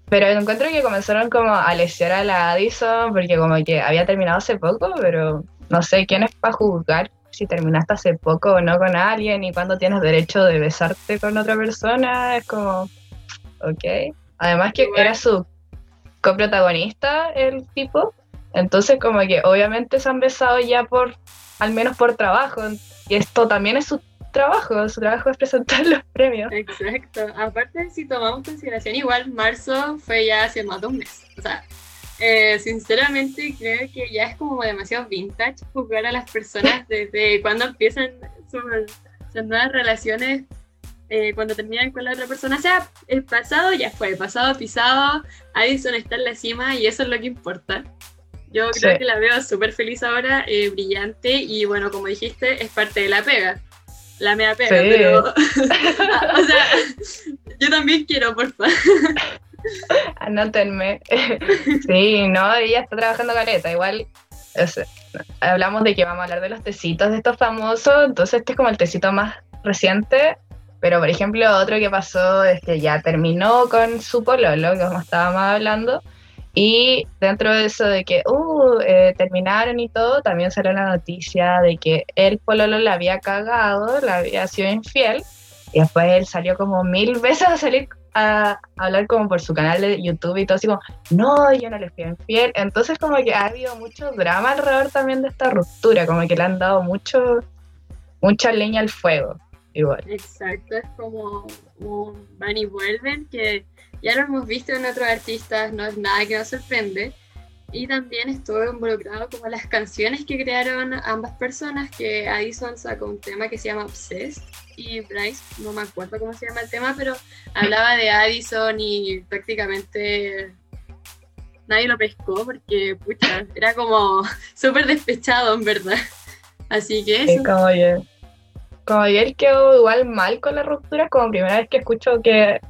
Pero encuentro que comenzaron como a lesionar a la Addison porque como que había terminado hace poco, pero no sé quién es para juzgar si terminaste hace poco o no con alguien y cuándo tienes derecho de besarte con otra persona. Es como, ok. Además que era su coprotagonista el tipo, entonces como que obviamente se han besado ya por, al menos por trabajo. Y esto también es su trabajo, su trabajo es presentar los premios. Exacto. Aparte, si tomamos consideración, igual marzo fue ya hace más de un mes. O sea, eh, sinceramente creo que ya es como demasiado vintage juzgar a las personas desde cuando empiezan sus, sus nuevas relaciones, eh, cuando terminan con la otra persona. O sea, el pasado ya fue, el pasado pisado, Addison está en la cima y eso es lo que importa. Yo creo Sí. que la veo súper feliz ahora, eh, brillante y bueno, como dijiste, es parte de la pega. La mea pega, Sí. pero... o sea, yo también quiero, por favor. Anótenme. sí, no, ella está trabajando caleta. Igual, o sea, hablamos de que vamos a hablar de los tecitos de estos famosos, entonces este es como el tecito más reciente. Pero, por ejemplo, otro que pasó es que ya terminó con su pololo, como estábamos hablando, y dentro de eso de que, uh, eh, terminaron y todo, también salió la noticia de que el pololo la había cagado, la había sido infiel, y después él salió como mil veces a salir a hablar como por su canal de YouTube y todo así como, no, yo no le fui infiel. Entonces como que ha habido mucho drama alrededor también de esta ruptura, como que le han dado mucho, mucha leña al fuego, igual. Exacto, es como un van y vuelven que ya lo hemos visto en otros artistas, no es nada que nos sorprende. Y también estuvo involucrado como las canciones que crearon ambas personas, que Addison sacó un tema que se llama Obsessed y Bryce, no me acuerdo cómo se llama el tema, pero hablaba de Addison y prácticamente nadie lo pescó porque, pucha, era como súper despechado en verdad. Así que Sí, eso. como que, como él quedó igual mal con la ruptura, como primera vez que escucho que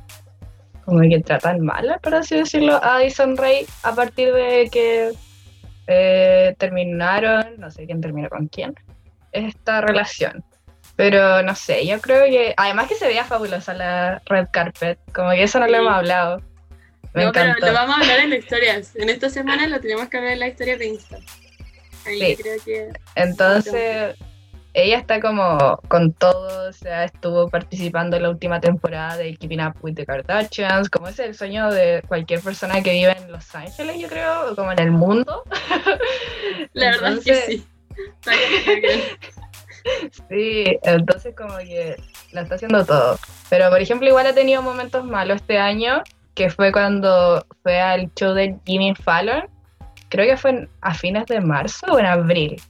como que tratan mal, por así decirlo, a Addison Ray a partir de que eh, terminaron, no sé quién terminó con quién, esta relación. Pero no sé, yo creo que, además que se veía fabulosa la red carpet, como que eso no lo hemos hablado. Me no, pero lo vamos a hablar en las historias. En esta semana lo tenemos que hablar en la historia de Insta. Ahí Sí. creo que. Entonces, ella está como con todo, o sea, estuvo participando en la última temporada de Keeping Up with the Kardashians, como es el sueño de cualquier persona que vive en Los Ángeles, yo creo, o como en el mundo. La verdad es que Entonces, sí. Sí, entonces como que la está haciendo todo. Pero por ejemplo, igual ha tenido momentos malos este año, que fue cuando fue al show de Jimmy Fallon. Creo que fue a fines de marzo o en abril.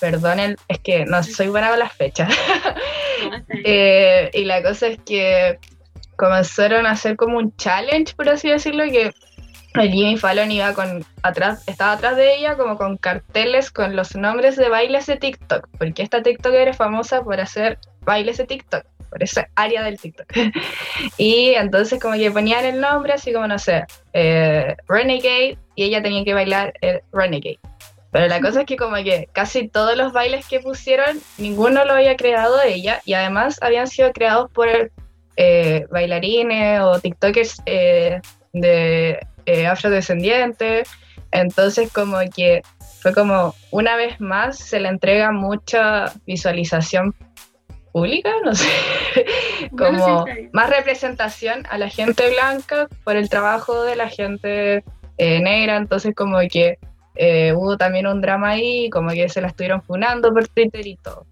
Perdonen, es que no soy buena con las fechas. Eh, y la cosa es que comenzaron a hacer como un challenge, por así decirlo, que Jimmy Fallon iba con atrás, estaba atrás de ella como con carteles con los nombres de bailes de TikTok, porque esta TikToker es famosa por hacer bailes de TikTok, por esa área del TikTok. y entonces como que ponían el nombre así como, no sé, eh, Renegade, y ella tenía que bailar el Renegade. Pero la cosa es que como que casi todos los bailes que pusieron, ninguno lo había creado ella y además habían sido creados por eh, bailarines o TikTokers eh, de eh, afrodescendientes. Entonces como que fue como una vez más se le entrega mucha visualización pública, no sé, como más representación a la gente blanca por el trabajo de la gente eh, negra, entonces como que eh, hubo también un drama ahí, como que se la estuvieron funando por Twitter y todo.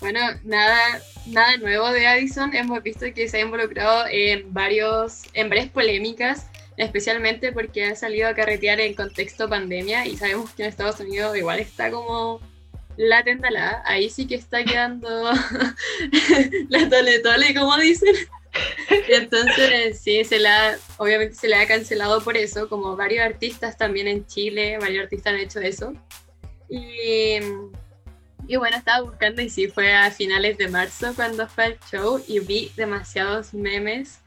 Bueno, nada, nada nuevo de Addison. Hemos visto que se ha involucrado en varios, en varias polémicas, especialmente porque ha salido a carretear en contexto pandemia y sabemos que en Estados Unidos igual está como la tendalada, ahí sí que está quedando la tole tole, como dicen. Entonces, sí, se la, obviamente se le ha cancelado por eso, como varios artistas también en Chile, varios artistas han hecho eso. Y, y bueno, estaba buscando y sí, fue a finales de marzo cuando fue el show y vi demasiados memes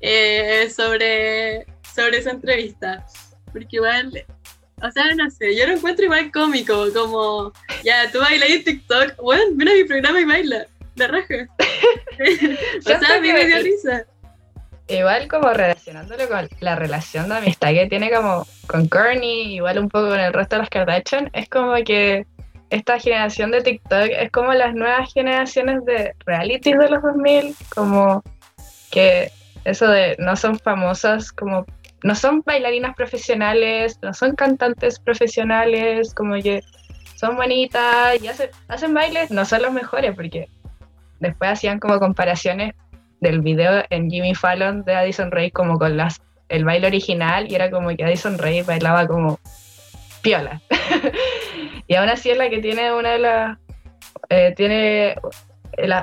eh, sobre, sobre esa entrevista. Porque igual, o sea, no sé, yo lo encuentro igual cómico, como, ya, tú bailas en TikTok, bueno, mira mi programa y baila, la raja. o sea, a mí me dio risa. Igual como relacionándolo con la relación de amistad que tiene como con Courtney, igual un poco con el resto de las Kardashian, es como que esta generación de TikTok es como las nuevas generaciones de realities de los 2000, como que eso de no son famosas como no son bailarinas profesionales, no son cantantes profesionales, como que son bonitas y hacen, hacen bailes, no son los mejores, porque después hacían como comparaciones del video en Jimmy Fallon de Addison Rae como con las el baile original y era como que Addison Rae bailaba como piola. y aún así es la que tiene una de las eh, tiene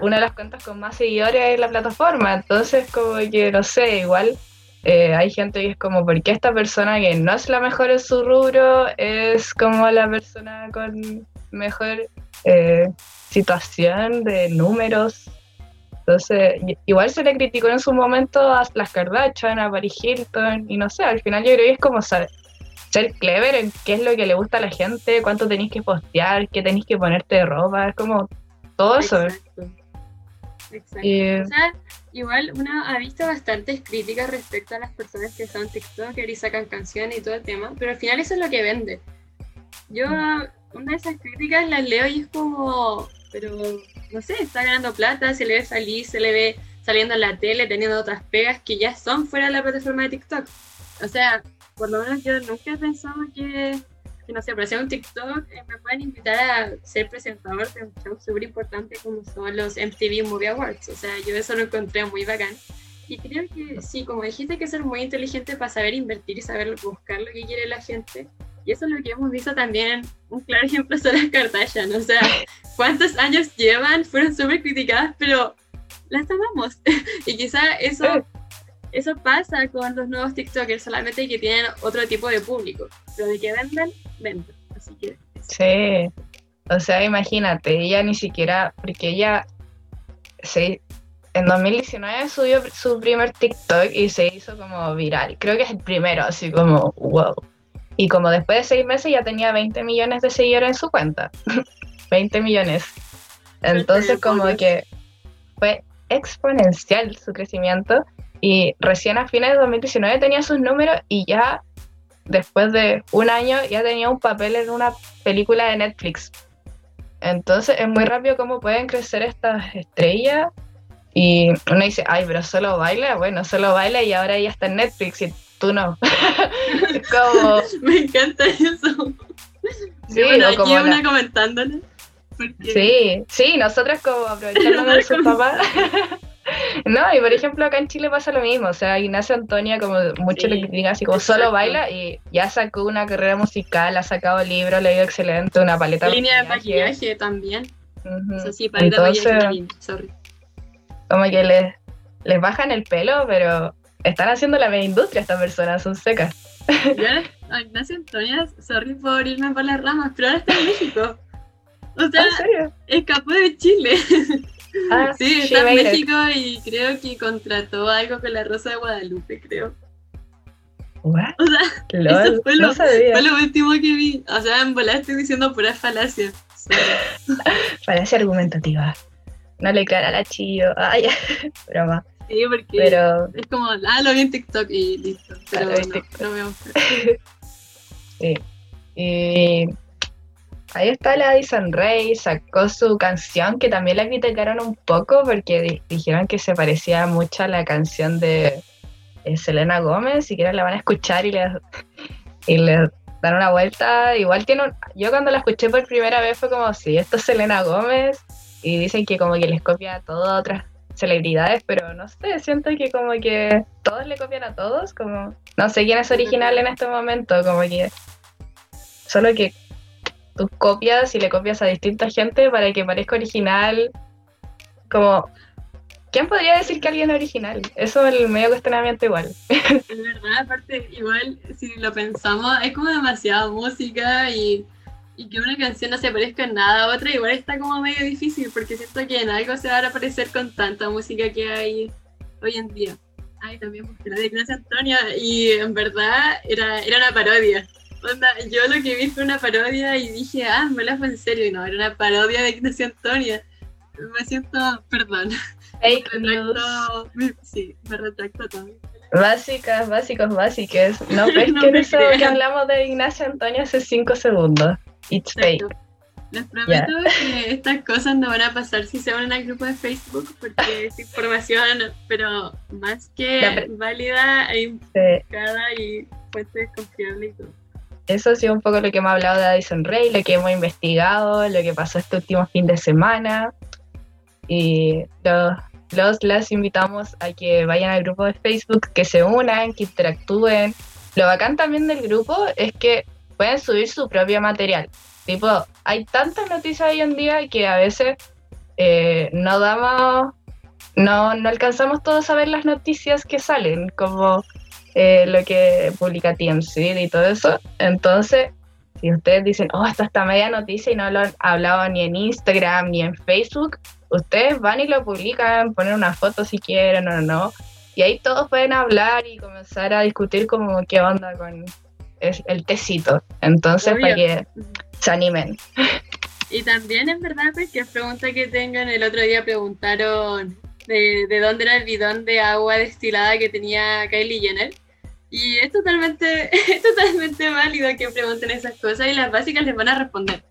una de las cuentas con más seguidores en la plataforma, entonces como que no sé, igual eh, hay gente que es como, ¿por qué esta persona que no es la mejor en su rubro es como la persona con mejor eh, situación de números? Entonces, igual se le criticó en su momento a las Kardashian, a Paris Hilton, y no sé, al final yo creo que es como ser clever en qué es lo que le gusta a la gente, cuánto tenéis que postear, qué tenéis que ponerte de ropa, es como todo eso. Exacto. Exacto. o sea, igual uno ha visto bastantes críticas respecto a las personas que son TikTokers y sacan canciones y todo el tema, pero al final eso es lo que vende. Yo una de esas críticas las leo y es como, pero no sé, está ganando plata, se le ve feliz, se le ve saliendo en la tele, teniendo otras pegas que ya son fuera de la plataforma de TikTok. O sea, por lo menos yo nunca he pensado que que no sé, para hacer un TikTok eh, me pueden invitar a ser presentador de un show súper importante como son los MTV Movie Awards. O sea, yo eso lo encontré muy bacán. Y creo que sí, como dijiste, hay que ser muy inteligente para saber invertir y saber buscar lo que quiere la gente. Y eso es lo que hemos visto también, un claro ejemplo son las Kardashian. O sea, cuántos años llevan, fueron súper criticadas, pero las amamos. y quizá eso eso pasa con los nuevos TikTokers, solamente que tienen otro tipo de público. Pero de que venden, venden. Así que. Sí. O sea, imagínate, ella ni siquiera, porque ella se, en 2019 subió su primer TikTok y se hizo como viral. Creo que es el primero, así como, wow. Y como después de seis meses ya tenía 20 millones de seguidores en su cuenta. 20 millones. Entonces como que fue exponencial su crecimiento y recién a fines de 2019 tenía sus números y ya después de un año ya tenía un papel en una película de Netflix. Entonces es muy rápido cómo pueden crecer estas estrellas. Y uno dice, ay, pero solo baila. Bueno, solo baila y ahora ya está en Netflix y tú no. como... Me encanta eso. Sí, bueno, aquí una comentándole. Sí, sí, nosotros como aprovechando de sus papás. No, y por ejemplo acá en Chile pasa lo mismo, o sea, Ignacio Antonia como mucho le critican así como solo baila y ya sacó una carrera musical, ha sacado libros, le dio excelente, una paleta Línea de maquillaje también. Eso sí, paleta de maquillaje, sorry. Como que les, les bajan el pelo, pero están haciendo la media industria estas personas, son secas. Ya, Ignacio Antonia, sorry por irme por las ramas, pero ahora está en México. O sea, escapó de Chile. Ah, sí, está en México y creo que contrató algo con la Rosa de Guadalupe, creo. ¿What? O sea, eso fue lo, fue lo, último que vi. O sea, en volar estoy diciendo pura falacia. falacia argumentativa. No le clara la chillo. Ay, broma. Sí, porque Pero... es como, ah, lo vi en TikTok y listo. Pero ah, no, no me gusta. sí. Y Ahí está la Addison Ray, sacó su canción que también la criticaron un poco porque dijeron que se parecía mucho a la canción de eh, Selena Gómez, si quieren la van a escuchar y le, y le dan una vuelta. Igual tiene un, yo cuando la escuché por primera vez fue como, sí, esto es Selena Gómez y dicen que como que les copia a todas otras celebridades, pero no sé, siento que como que todos le copian a todos, como no sé quién es original en este momento, como que solo que tus copias y le copias a distinta gente para que parezca original. Como, ¿quién podría decir que alguien es original? Eso es el medio cuestionamiento igual. Es verdad, aparte, igual, si lo pensamos, es como demasiada música y, y que una canción no se parezca en nada a otra, igual está como medio difícil, porque siento que en algo se va a parecer con tanta música que hay hoy en día. Ay, también porque la de Ignacia Antonia, y en verdad era, era una parodia. Onda, yo lo que vi fue una parodia y dije, ah, me la fue en serio, y no, era una parodia de Ignacia Antonia. Me siento, perdón, Fake me news. retracto, me- sí, me retracto todo. Básicas, básicos, básicas. No ves No que eso crean. que hablamos de Ignacio Antonio hace 5 segundos. It's fake. Les prometo que estas cosas no van a pasar si se unen al grupo de Facebook porque es información, pero más que válida e Sí. investigada y fuente confiable y todo. Eso ha sido un poco lo que hemos hablado de Addison Rey, lo que hemos investigado, lo que pasó este último fin de semana. Y los, los las invitamos a que vayan al grupo de Facebook, que se unan, que interactúen. Lo bacán también del grupo es que pueden subir su propio material. Tipo, hay tantas noticias hoy en día que a veces eh, no damos, no, no alcanzamos todos a ver las noticias que salen, como eh, lo que publica TMZ y todo eso. Entonces, si ustedes dicen, oh, esta está media noticia y no lo han hablado ni en Instagram ni en Facebook, ustedes van y lo publican, ponen una foto si quieren o no. Y ahí todos pueden hablar y comenzar a discutir como qué onda con es- el tecito. Entonces, Obvio. para que se animen. Y también es verdad cualquier pregunta que tengan, el otro día preguntaron de, de dónde era el bidón de agua destilada que tenía Kylie Jenner. Y es totalmente, es totalmente válido que pregunten esas cosas y las básicas les van a responder.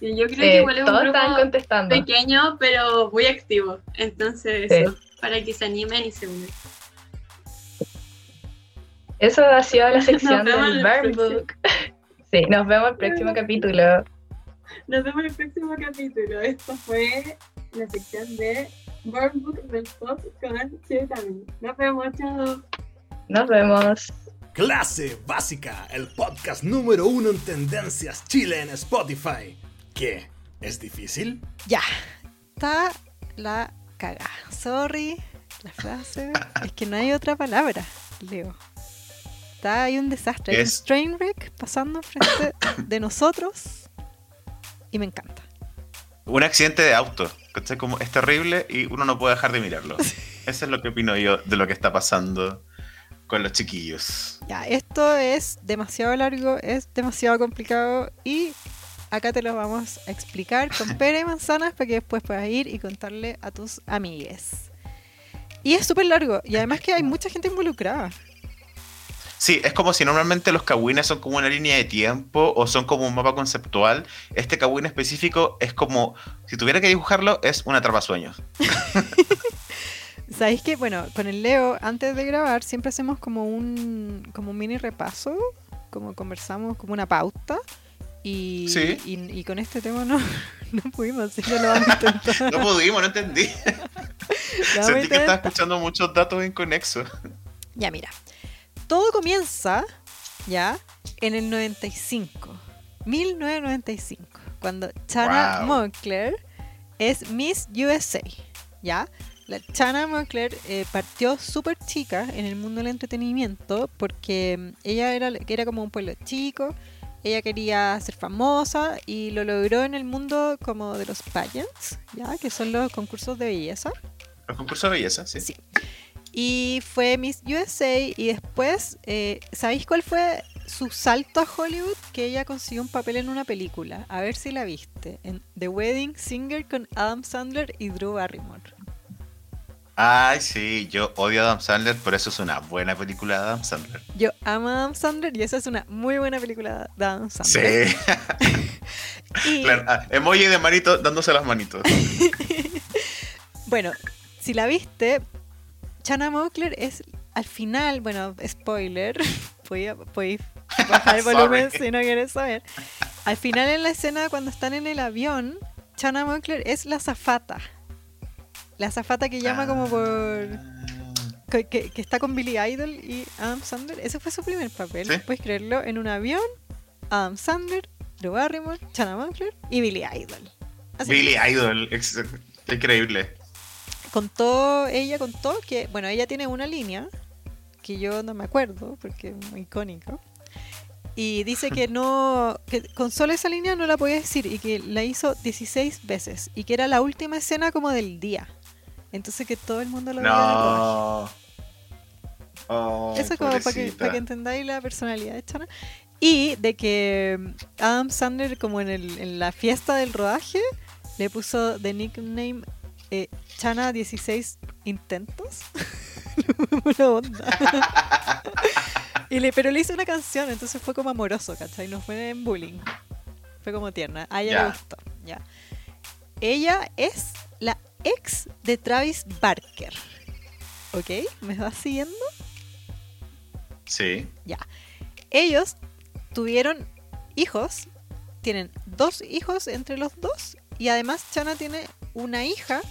Y yo creo que Eh, igual es un grupo contestando. pequeño, pero muy activo. Entonces, Sí. eso, para que se animen y se unan. Eso ha sido la sección Nos vemos del Burn. Book. Sí, nos vemos en el próximo capítulo. Nos vemos en el próximo capítulo. Esto fue la sección de Burn Book del Pop con Chitami. Nos vemos, chao. Nos vemos. Clase Básica, el podcast número uno en tendencias Chile en Spotify. ¿Qué? ¿Es difícil? Ya. Está la caga. Sorry, la frase. es que no hay otra palabra, Leo. Está ahí un desastre. Hay un train wreck pasando frente de nosotros. Y me encanta. Un accidente de auto, ¿cachai? Como es terrible y uno no puede dejar de mirarlo. Eso es lo que opino yo de lo que está pasando con los chiquillos. Ya, esto es demasiado largo, es demasiado complicado y acá te lo vamos a explicar con pera y manzanas para que después puedas ir y contarle a tus amigues. Y es súper largo y además que hay mucha gente involucrada. Sí, es como si normalmente los kawines son como una línea de tiempo o son como un mapa conceptual. Este kawin específico es como, si tuviera que dibujarlo, es un atrapasueños. ¿Sabéis que, bueno, con el Leo, antes de grabar, siempre hacemos como un, como un mini repaso, como conversamos, como una pauta. Y, Sí. y, y con este tema no, no pudimos, así que lo vamos a intentar. No pudimos, no entendí. Sentí que estaba escuchando muchos datos inconexos. Ya, mira. Todo comienza, ya, en el 95. 1995. Cuando Chana Wow. Moncler es Miss USA, ¿ya? La Chana Moncler eh, partió súper chica en el mundo del entretenimiento porque mm, ella era, era como un pueblo chico, ella quería ser famosa y lo logró en el mundo como de los pageants, ¿ya? Que son los concursos de belleza. Los concursos de belleza, sí. Sí. Y fue Miss USA y después, eh, ¿sabéis cuál fue su salto a Hollywood? Que ella consiguió un papel en una película. A ver si la viste. En The Wedding Singer con Adam Sandler y Drew Barrymore. Ay, sí, yo odio a Adam Sandler, por eso es una buena película de Adam Sandler. Yo amo a Adam Sandler y esa es una muy buena película de Adam Sandler. Sí, Y, claro. ah, emoji de manito dándose las manitos. Bueno, si la viste, Chana Moncler es al final, bueno, spoiler, podéis bajar el volumen si no quieres saber. Al final en la escena cuando están en el avión, Chana Moncler es la zafata. La zafata que llama como por... Que, que- que está con Billy Idol y Adam Sandler. Ese fue su primer papel. Sí. Puedes creerlo, en un avión, Adam Sandler, Drew Barrymore, Chana Moncler y Billy Idol. Así que Billy Idol, increíble. Contó, ella contó que, bueno, ella tiene una línea que yo no me acuerdo porque es muy icónica. Y dice que no, que con solo esa línea no la podía decir y que la hizo 16 veces y que era la última escena como del día. Entonces que todo el mundo lo. No. Oh, Eso es como para que, para que entendáis la personalidad de Chana. Y de que Adam Sandler, como en, el, en la fiesta del rodaje, le puso de nickname eh, Chana 16 intentos. una onda. y le, pero le hizo una canción, entonces fue como amoroso, ¿cachai? No fue en bullying. Fue como tierna. A ella le gustó. Ya. Ella es la ex de Travis Barker. ¿Ok? ¿Me vas siguiendo? Sí. Ya. Ellos tuvieron hijos, tienen dos hijos entre los dos, y además Chana tiene una hija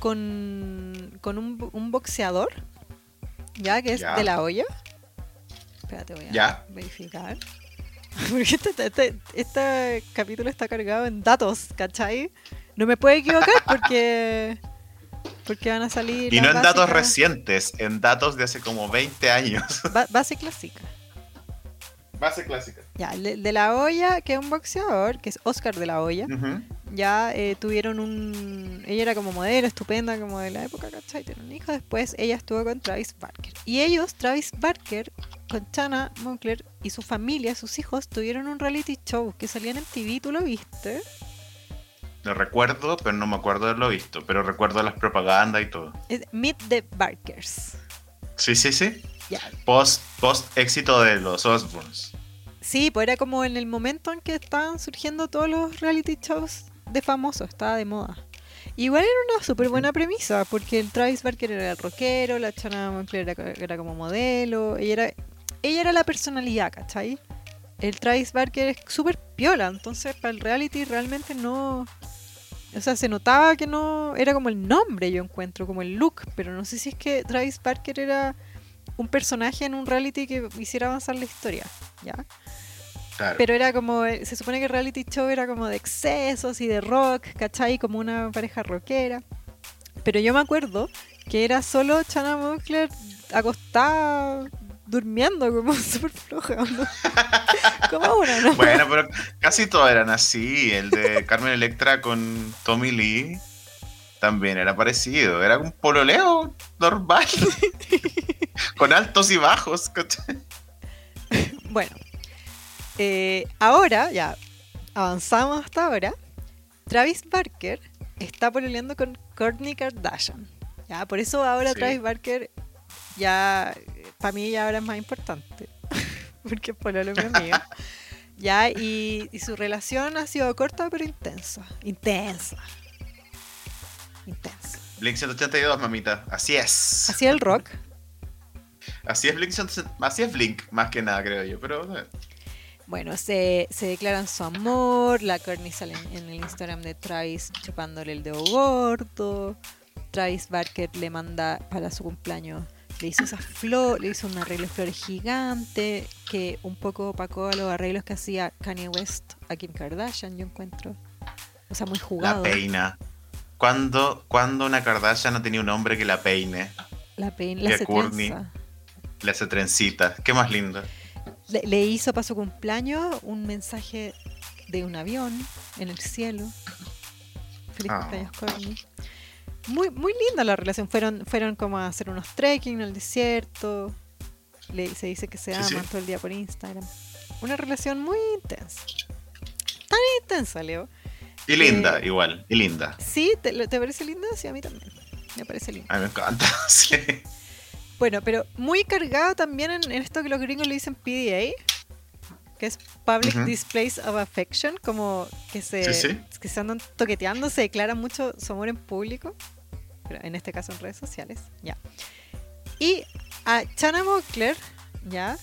con, con un, un boxeador, ya que es Ya. de la olla. Espérate, voy a Ya. verificar. Porque este, este- este capítulo está cargado en datos, ¿cachai? No me puedo equivocar porque. Porque van a salir. Y no en datos recientes, en datos de hace como 20 años. ba- base clásica. Base clásica. Ya, de, la olla, que es un boxeador, que es Oscar de la olla, Ujú. ya eh, tuvieron un... Ella era como modelo, estupenda, como de la época, ¿cachai? Tiene un hijo, después ella estuvo con Travis Barker. Y ellos, Travis Barker, con Chana Moncler y su familia, sus hijos, tuvieron un reality show que salía en MTV, ¿tú lo viste? Lo recuerdo, pero no me acuerdo de haberlo visto. Pero recuerdo las propagandas y todo. Meet the Barkers. Sí, sí, sí. Ya. Post, post éxito de los Osbournes. Sí, pues era como en el momento en que estaban surgiendo todos los reality shows de famosos, estaba de moda. Igual era una súper buena premisa, porque el Travis Barker era el rockero, la Chana Moncler era, era como modelo, ella era, ella era la personalidad, ¿cachai? El Travis Barker es súper piola, entonces para el reality realmente no... O sea, se notaba que no... Era como el nombre, yo encuentro, como el look, pero no sé si es que Travis Barker era un personaje en un reality que hiciera avanzar la historia, ¿ya? Claro. Pero era como, eh, se supone que el reality show era como de excesos y de rock, ¿cachai? Como una pareja rockera. Pero yo me acuerdo que era solo Chana Moncler acostada, durmiendo, como súper floja. ¿no? como una, ¿no? Bueno, pero casi todos eran así. El de Carmen Electra con Tommy Lee también era parecido. Era un pololeo normal. con altos y bajos. ¿cachai? Bueno, eh, ahora, ya avanzamos hasta ahora. Travis Barker está pololeando con Kourtney Kardashian. Ya, por eso ahora Sí. Travis Barker ya, para mí ya ahora es más importante. Porque es pololo mi amigo. Ya, y, y su relación ha sido corta pero intensa. Intensa. Intensa. Blink 182, mamita. Así es. Así el rock. Así es Blink, 182, así es Blink, más que nada, creo yo. Pero Bueno, se, se declaran su amor. La Courtney sale en, en el Instagram de Travis chupándole el dedo gordo. Travis Barker le manda para su cumpleaños. Le hizo esas flores, le hizo un arreglo de flores gigante que un poco opacó a los arreglos que hacía Kanye West a Kim Kardashian, yo encuentro. O sea, muy la jugado. peina. ¿Cuándo, cuando una Kardashian no tenía un hombre que la peine? La pein, Y la a hace Kourtney. trenza. Le hace trencita. Qué más lindo. Le, le hizo para su cumpleaños un mensaje de un avión en el cielo. Feliz Ah. cumpleaños, Courtney. Muy, muy linda la relación. Fueron, fueron como a hacer unos trekking en el desierto. Le, se dice que se Sí, aman sí. todo el día por Instagram. Una relación muy intensa. Tan intensa, Leo. Y linda, Eh, igual. Y linda. ¿Sí? ¿Te, te parece linda? Sí, a mí también. Me parece linda. A mí me encanta. Sí. Bueno, pero muy cargada también en, en esto que los gringos le dicen PDA, que es Public Ujú. Displays of Affection, como que se, Sí, sí. que se andan toqueteando, se declaran mucho su amor en público, pero en este caso en redes sociales, ya. Y a Chana Moncler, ya,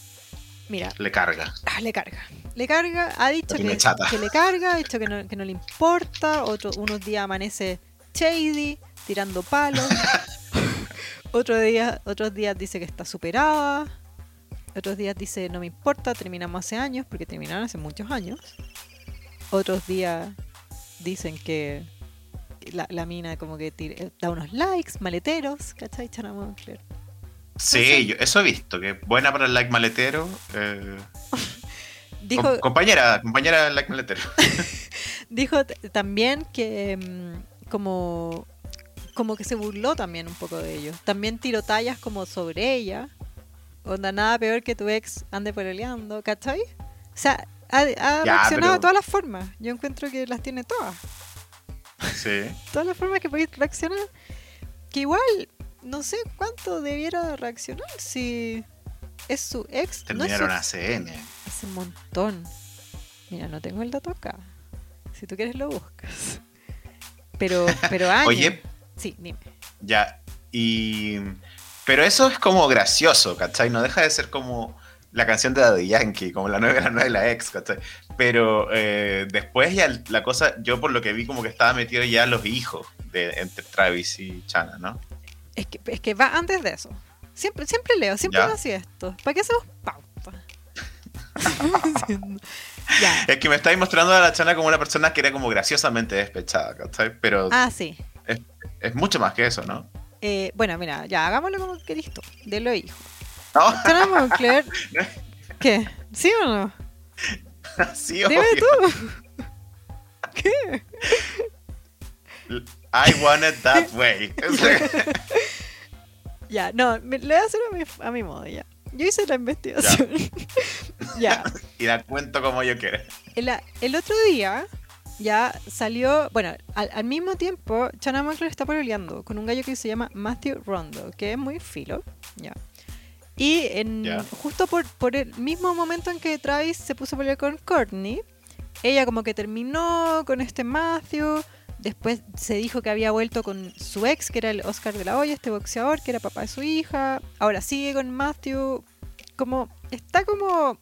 mira, Le carga. ah, le carga. Le carga, ha dicho que, que le carga, ha dicho que no, que no le importa, otro, unos días amanece shady, tirando palos. Otro día, otros días dice que está superada. Otros días dice no me importa, terminamos hace años, porque terminaron hace muchos años. otros días dicen que la, la mina como que tira- da unos likes, maleteros, ¿cachai? Chana Moncler. Sí, yo, eso he visto, que buena para el like maletero. eh, Dijo, com- compañera, compañera del like maletero. dijo también que mm, como, como que se burló también un poco de ellos. También tiró tallas como sobre ella. Onda, nada peor que tu ex ande peleando, ¿cachai? O sea, ha, ha Ya, reaccionado pero- de todas las formas. Yo encuentro que las tiene todas. Sí. Todas las formas que podéis reaccionar. Que igual, no sé cuánto debiera reaccionar si es su ex. No es Terminaron. ACN. Hace un montón. Mira, no tengo el dato acá. Si tú quieres lo buscas. Pero, pero años. Oye, Sí, dime. ya. Y. Pero eso es como gracioso, ¿cachai? No deja de ser como la canción de Daddy Yankee, como la nueva, la nueva de la ex, ¿cachai? Pero eh, después ya la cosa, yo por lo que vi como que estaba metido ya los hijos de entre Travis y Chana, ¿no? Es que, es que va antes de eso. Siempre, siempre leo, siempre Ya. hacía esto. ¿Para qué hacemos pauta? ya. Es que me estáis mostrando a la Chana como una persona que era como graciosamente despechada, ¿cachai? Pero Ah, sí. Es mucho más que eso, ¿no? Eh, bueno, mira, ya, hagámoslo como querís tú. De lo hijo. ¿Qué? ¿Sí o no? sí, Dime obvio. tú. ¿Qué? I want it that way. Ya, no, me- le voy a hacer a mi, a mi modo ya. Yo hice la investigación. ya. y la cuento como yo quiera. El, el otro día ya salió, bueno, al, al mismo tiempo, Chana Moncler está peleando con un gallo que se llama Matthew Rondo, que es muy filo, ya. Y en, justo por, por el mismo momento en que Travis se puso a pelear con Courtney, ella como que terminó con este Matthew, después se dijo que había vuelto con su ex, que era el Oscar de la Hoya, este boxeador, que era papá de su hija, ahora sigue con Matthew, como, está como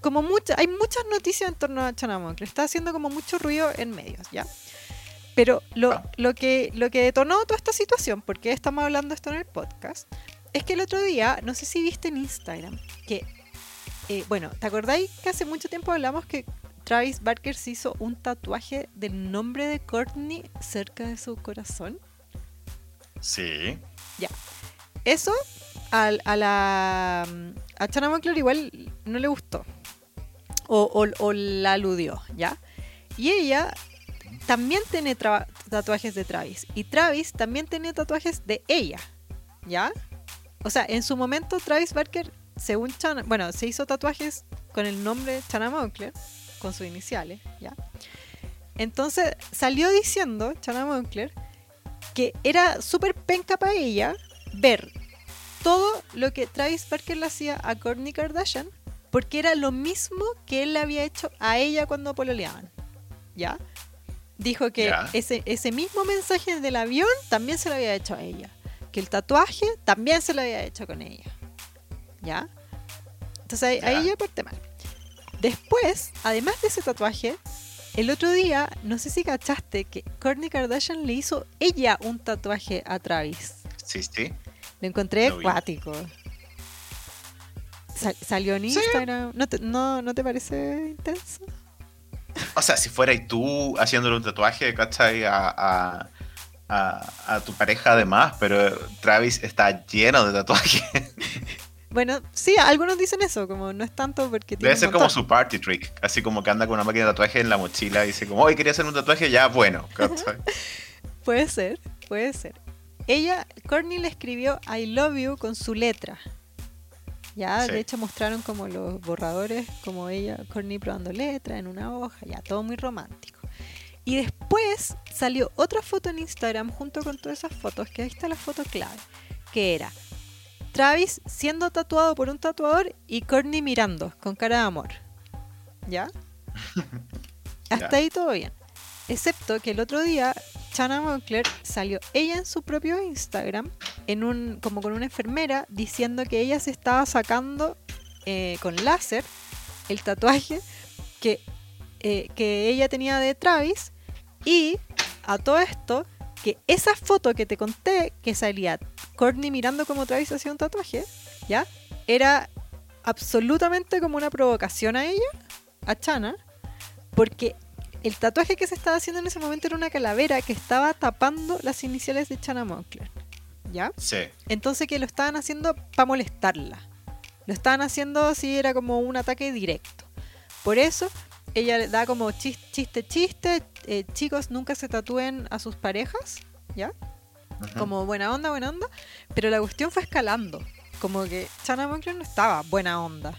como mucha, hay muchas noticias en torno a Chana Moncler. Está haciendo como mucho ruido en medios, ¿ya? Pero lo, Ah. lo, que, lo que detonó toda esta situación, porque estamos hablando esto en el podcast, es que el otro día, no sé si viste en Instagram, que, eh, bueno, ¿te acordáis que hace mucho tiempo hablamos que Travis Barker se hizo un tatuaje del nombre de Courtney cerca de su corazón? Sí. Eso a, la Chana Moncler igual no le gustó. O, la aludió, ¿ya? Y ella también tiene tatuajes de Travis. Y Travis también tiene tatuajes de ella, ¿ya? O sea, en su momento Travis Barker, según Chana, bueno, se hizo tatuajes con el nombre Chana Moncler, con sus iniciales, ¿ya? Entonces salió diciendo Chana Moncler que era súper penca para ella ver todo lo que Travis Barker le hacía a Kourtney Kardashian porque era lo mismo que él le había hecho a ella cuando pololeaban. ¿Ya? Dijo que ese, ese mismo mensaje del avión también se lo había hecho a ella. Que el tatuaje también se lo había hecho con ella. ¿Ya? Entonces ahí, ahí Ya. ya parte mal. Después, además de ese tatuaje, el otro día, no sé si cachaste que Kourtney Kardashian le hizo ella un tatuaje a Travis. Sí, sí. Lo encontré vi. acuático. Sal- salió en Sí. Instagram. ¿No te, no, ¿No te parece intenso? O sea, si fueras tú haciéndole un tatuaje, ¿cachai? A, a, a, a tu pareja además, pero Travis está lleno de tatuajes. Bueno, sí, algunos dicen eso, como no es tanto porque tiene Debe ser como su party trick, así como que anda con una máquina de tatuaje en la mochila y dice como, hoy quería hacer un tatuaje, ya, bueno, ¿cachai? Puede ser, puede ser. Ella, Courtney le escribió I love you con su letra. Ya, Sí. de hecho mostraron como los borradores, como ella, Courtney probando letra en una hoja, ya, todo muy romántico. Y después salió otra foto en Instagram junto con todas esas fotos, que ahí está la foto clave, que era Travis siendo tatuado por un tatuador y Courtney mirando con cara de amor. ¿Ya? Hasta ahí todo bien. Excepto que el otro día Chana Moncler salió ella en su propio Instagram, en un, como con una enfermera, diciendo que ella se estaba sacando eh, con láser el tatuaje que, eh, que ella tenía de Travis. Y a todo esto, que esa foto que te conté, que salía Courtney mirando como Travis hacía un tatuaje, ¿ya? Era absolutamente como una provocación a ella, a Chana, Porque el tatuaje que se estaba haciendo en ese momento era una calavera que estaba tapando las iniciales de Chana Moncler. ¿Ya? Sí. Entonces que lo estaban haciendo para molestarla. Lo estaban haciendo así, era como un ataque directo. Por eso ella le da como chis- chiste, chiste, eh, chicos nunca se tatúen a sus parejas, ¿ya? Como buena onda, buena onda. Pero la cuestión fue escalando. Como que Chana Moncler no estaba buena onda.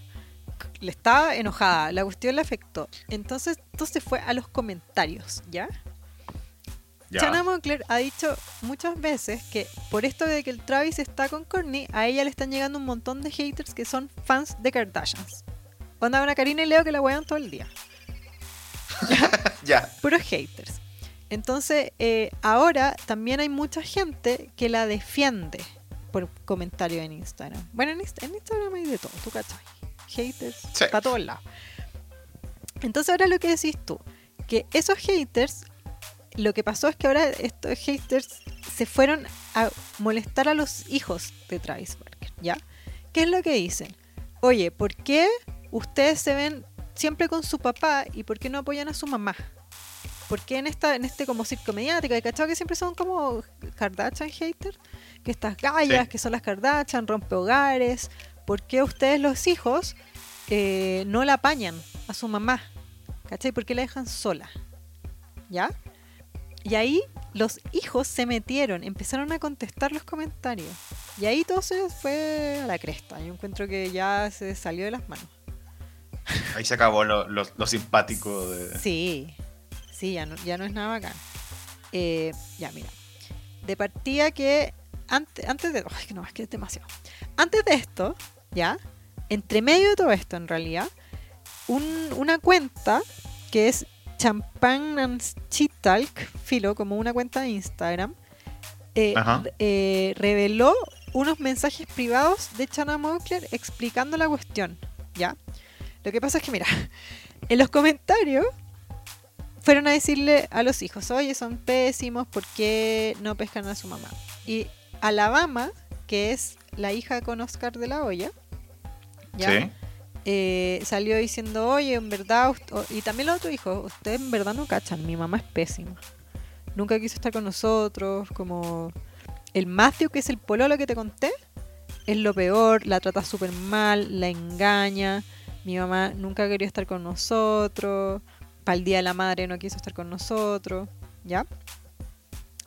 Le estaba enojada. La cuestión le afectó. Entonces, entonces fue a los comentarios, ¿ya? Ya. Chana Moncler ha dicho muchas veces que por esto de que el Travis está con Courtney, a ella le están llegando un montón de haters que son fans de Kardashians. Onda una Karina y Leo que la wean todo el día. Ya. Puros haters. Entonces, eh, ahora también hay mucha gente que la defiende por comentario en Instagram. Bueno, en, Inst- en Instagram hay de todo, tú cachai. Haters, Sí. para todos lados. Entonces, ahora lo que decís tú, que esos haters, lo que pasó es que ahora estos haters se fueron a molestar a los hijos de Travis Barker, ¿ya? ¿Qué es lo que dicen? Oye, ¿por qué ustedes se ven siempre con su papá y por qué no apoyan a su mamá? ¿Por qué en, esta, en este como circo mediático, hay cachado que siempre son como Kardashian haters? Que estas gallas, Sí. que son las Kardashian, rompe hogares. ¿Por qué ustedes los hijos eh, no la apañan a su mamá? ¿Cachai? ¿Por qué la dejan sola? ¿Ya? Y ahí los hijos se metieron, empezaron a contestar los comentarios. Y ahí todo se fue a la cresta. Yo encuentro que ya se salió de las manos. Ahí se acabó lo, lo- lo simpático de. Sí, sí, ya no, ya no es nada bacán. Eh, ya, mira. De partida que antes, antes de... Ay, que no, es que es demasiado. Antes de esto, ya, entre medio de todo esto en realidad, un- una cuenta que es Champagne and Cheat Talk, filo, como una cuenta de Instagram, eh, eh, reveló unos mensajes privados de Chana Moncler explicando la cuestión, ¿ya? Lo que pasa es que, mira, en los comentarios fueron a decirle a los hijos, oye, son pésimos, ¿por qué no pescan a su mamá? Y Alabama, que es la hija con Oscar de la Hoya, ¿ya? Sí. Eh, salió diciendo, oye, en verdad, y también los otros hijos, ustedes en verdad no cachan, mi mamá es pésima. Nunca quiso estar con nosotros, como el Matthew, que es el pololo que te conté, es lo peor, la trata súper mal, la engaña, mi mamá nunca quería estar con nosotros, para el Día de la Madre no quiso estar con nosotros, ¿ya?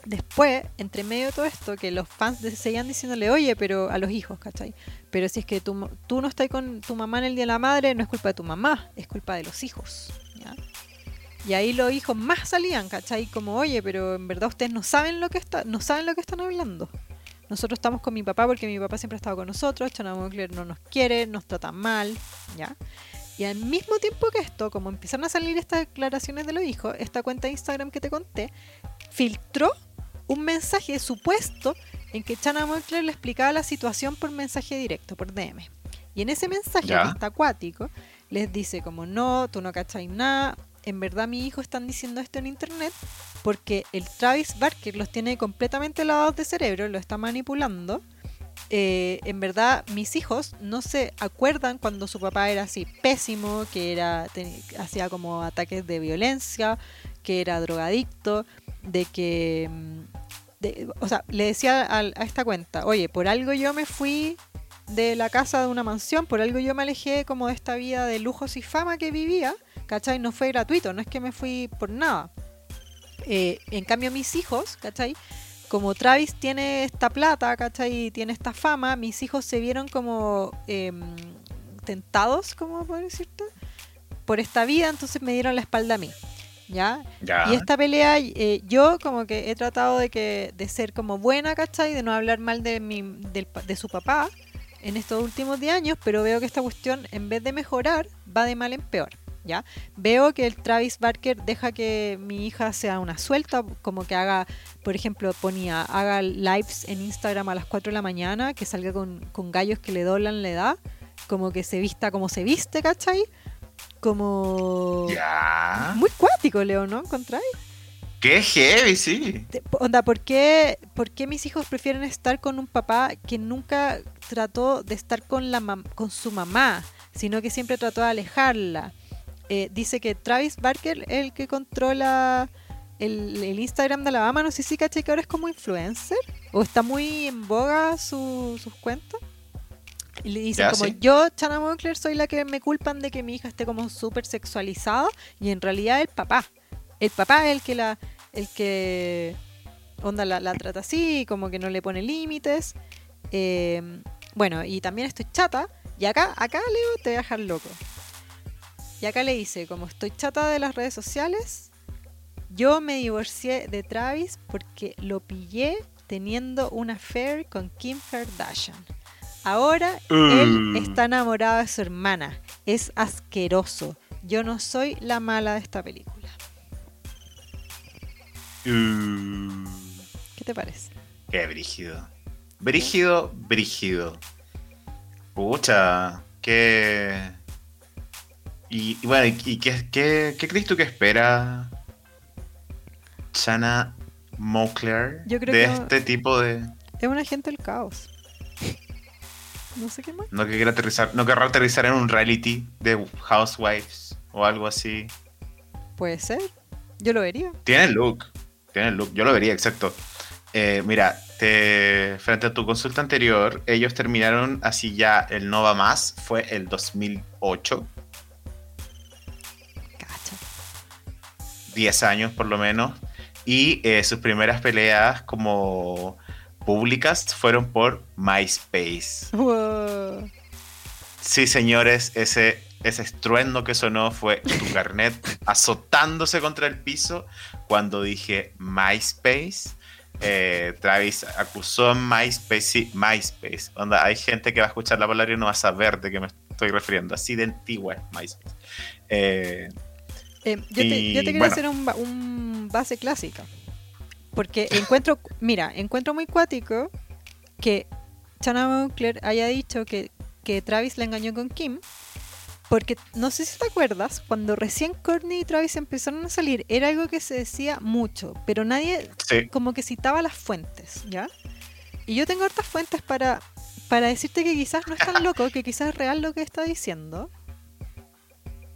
Después, entre medio de todo esto, que los fans seguían diciéndole, oye, pero a los hijos, ¿cachai? Pero si es que tú, tú no estás con tu mamá en el Día de la Madre, no es culpa de tu mamá, es culpa de los hijos. ¿ya? Y ahí los hijos más salían, ¿cachai? Como, oye, pero en verdad ustedes no saben lo que está, no saben lo que están hablando. Nosotros estamos con mi papá porque mi papá siempre ha estado con nosotros, Chana Moncler no nos quiere, nos trata mal, ¿ya? Y al mismo tiempo que esto, como empezaron a salir estas declaraciones de los hijos, esta cuenta de Instagram que te conté, filtró un mensaje supuesto en que Chana Moncler le explicaba la situación por mensaje directo, por DM. Y en ese mensaje, que está acuático, les dice como, no, tú no cachai nada, en verdad mi hijo están diciendo esto en internet porque el Travis Barker los tiene completamente lavados de cerebro, lo está manipulando. Eh, en verdad, mis hijos no se acuerdan cuando su papá era así pésimo, que era hacía como ataques de violencia, que era drogadicto, de que, mm, o sea, le decía al- a, esta cuenta, oye, por algo yo me fui de la casa de una mansión, por algo yo me alejé como de esta vida de lujos y fama que vivía, ¿cachai? No fue gratuito, no es que me fui por nada. Eh, en cambio, mis hijos, ¿cachai? Como Travis tiene esta plata, ¿cachai? Tiene esta fama, mis hijos se vieron como em, tentados, como por decirte, por esta vida, entonces me dieron la espalda a mí, ¿ya? Ya. Y esta pelea, eh, yo como que he tratado de que de ser como buena, ¿cachai? De no hablar mal de, mi, pa- de su papá en estos últimos 10 años, pero veo que esta cuestión, en vez de mejorar, va de mal en peor, ¿ya? Veo que el Travis Barker deja que mi hija sea una suelta, como que haga, por ejemplo, ponía, haga lives en Instagram a las 4 de la mañana, que salga con, con gallos que le doblan la edad, como que se vista como se viste, ¿cachai? Como... Ya. Muy cuático, Leo, ¿no? ¿Encontráis? Qué heavy, sí. Onda, ¿por qué, por qué mis hijos prefieren estar con un papá que nunca trató de estar con, la mam- con su mamá, sino que siempre trató de alejarla? eh, dice que Travis Barker es el que controla el, el Instagram de Alabama. No sé si caché que ahora es como influencer o está muy en boga su- sus cuentas. Y le dicen como sí. yo, Chana Moncler, soy la que me culpan de que mi hija esté como súper sexualizada y en realidad el papá. El papá es el que la, el que onda la, la trata así, como que no le pone límites. Eh, bueno, y también estoy chata. Y acá, acá Leo te voy a dejar loco. Y acá le dice, como estoy chata de las redes sociales, yo me divorcié de Travis porque lo pillé teniendo una affair con Kim Kardashian. Ahora él Mm. está enamorado de su hermana. Es asqueroso. Yo no soy la mala de esta película. Uh, ¿Qué te parece? qué brígido. Brígido, brígido. Pucha, qué. Y, y bueno, ¿y, qué, qué, qué crees tú que espera Chana creo de que- este tipo de. Es un agente del caos. No sé qué más. No que quiera aterrizar, no querrá aterrizar en un reality de Housewives o algo así. Puede ser. Yo lo vería. Tiene el look. Tiene el look. Yo lo vería, exacto. Eh, mira, te- frente a tu consulta anterior, ellos terminaron así ya el No Va Más. Fue el 2008. Cacha. 10 años por lo menos. Y eh, sus primeras peleas como públicas fueron por MySpace. Wow. Sí, señores, ese, ese estruendo que sonó fue tu carnet azotándose contra el piso cuando dije MySpace. Eh, Travis acusó MySpace, sí, MySpace. Onda, hay gente que va a escuchar la palabra y no va a saber de qué me estoy refiriendo. Así de antigua es MySpace. Eh, Eh, yo, te, yo te bueno. hacer un, un base clásica. Porque encuentro, mira, encuentro muy cuático que Chana Moncler haya dicho que, que Travis le engañó con Kim. Porque no sé si te acuerdas, cuando recién Courtney y Travis empezaron a salir, era algo que se decía mucho, pero nadie sí, como que citaba las fuentes, ¿ya? Y yo tengo hartas fuentes para, para decirte que quizás no es tan loco, que quizás es real lo que está diciendo.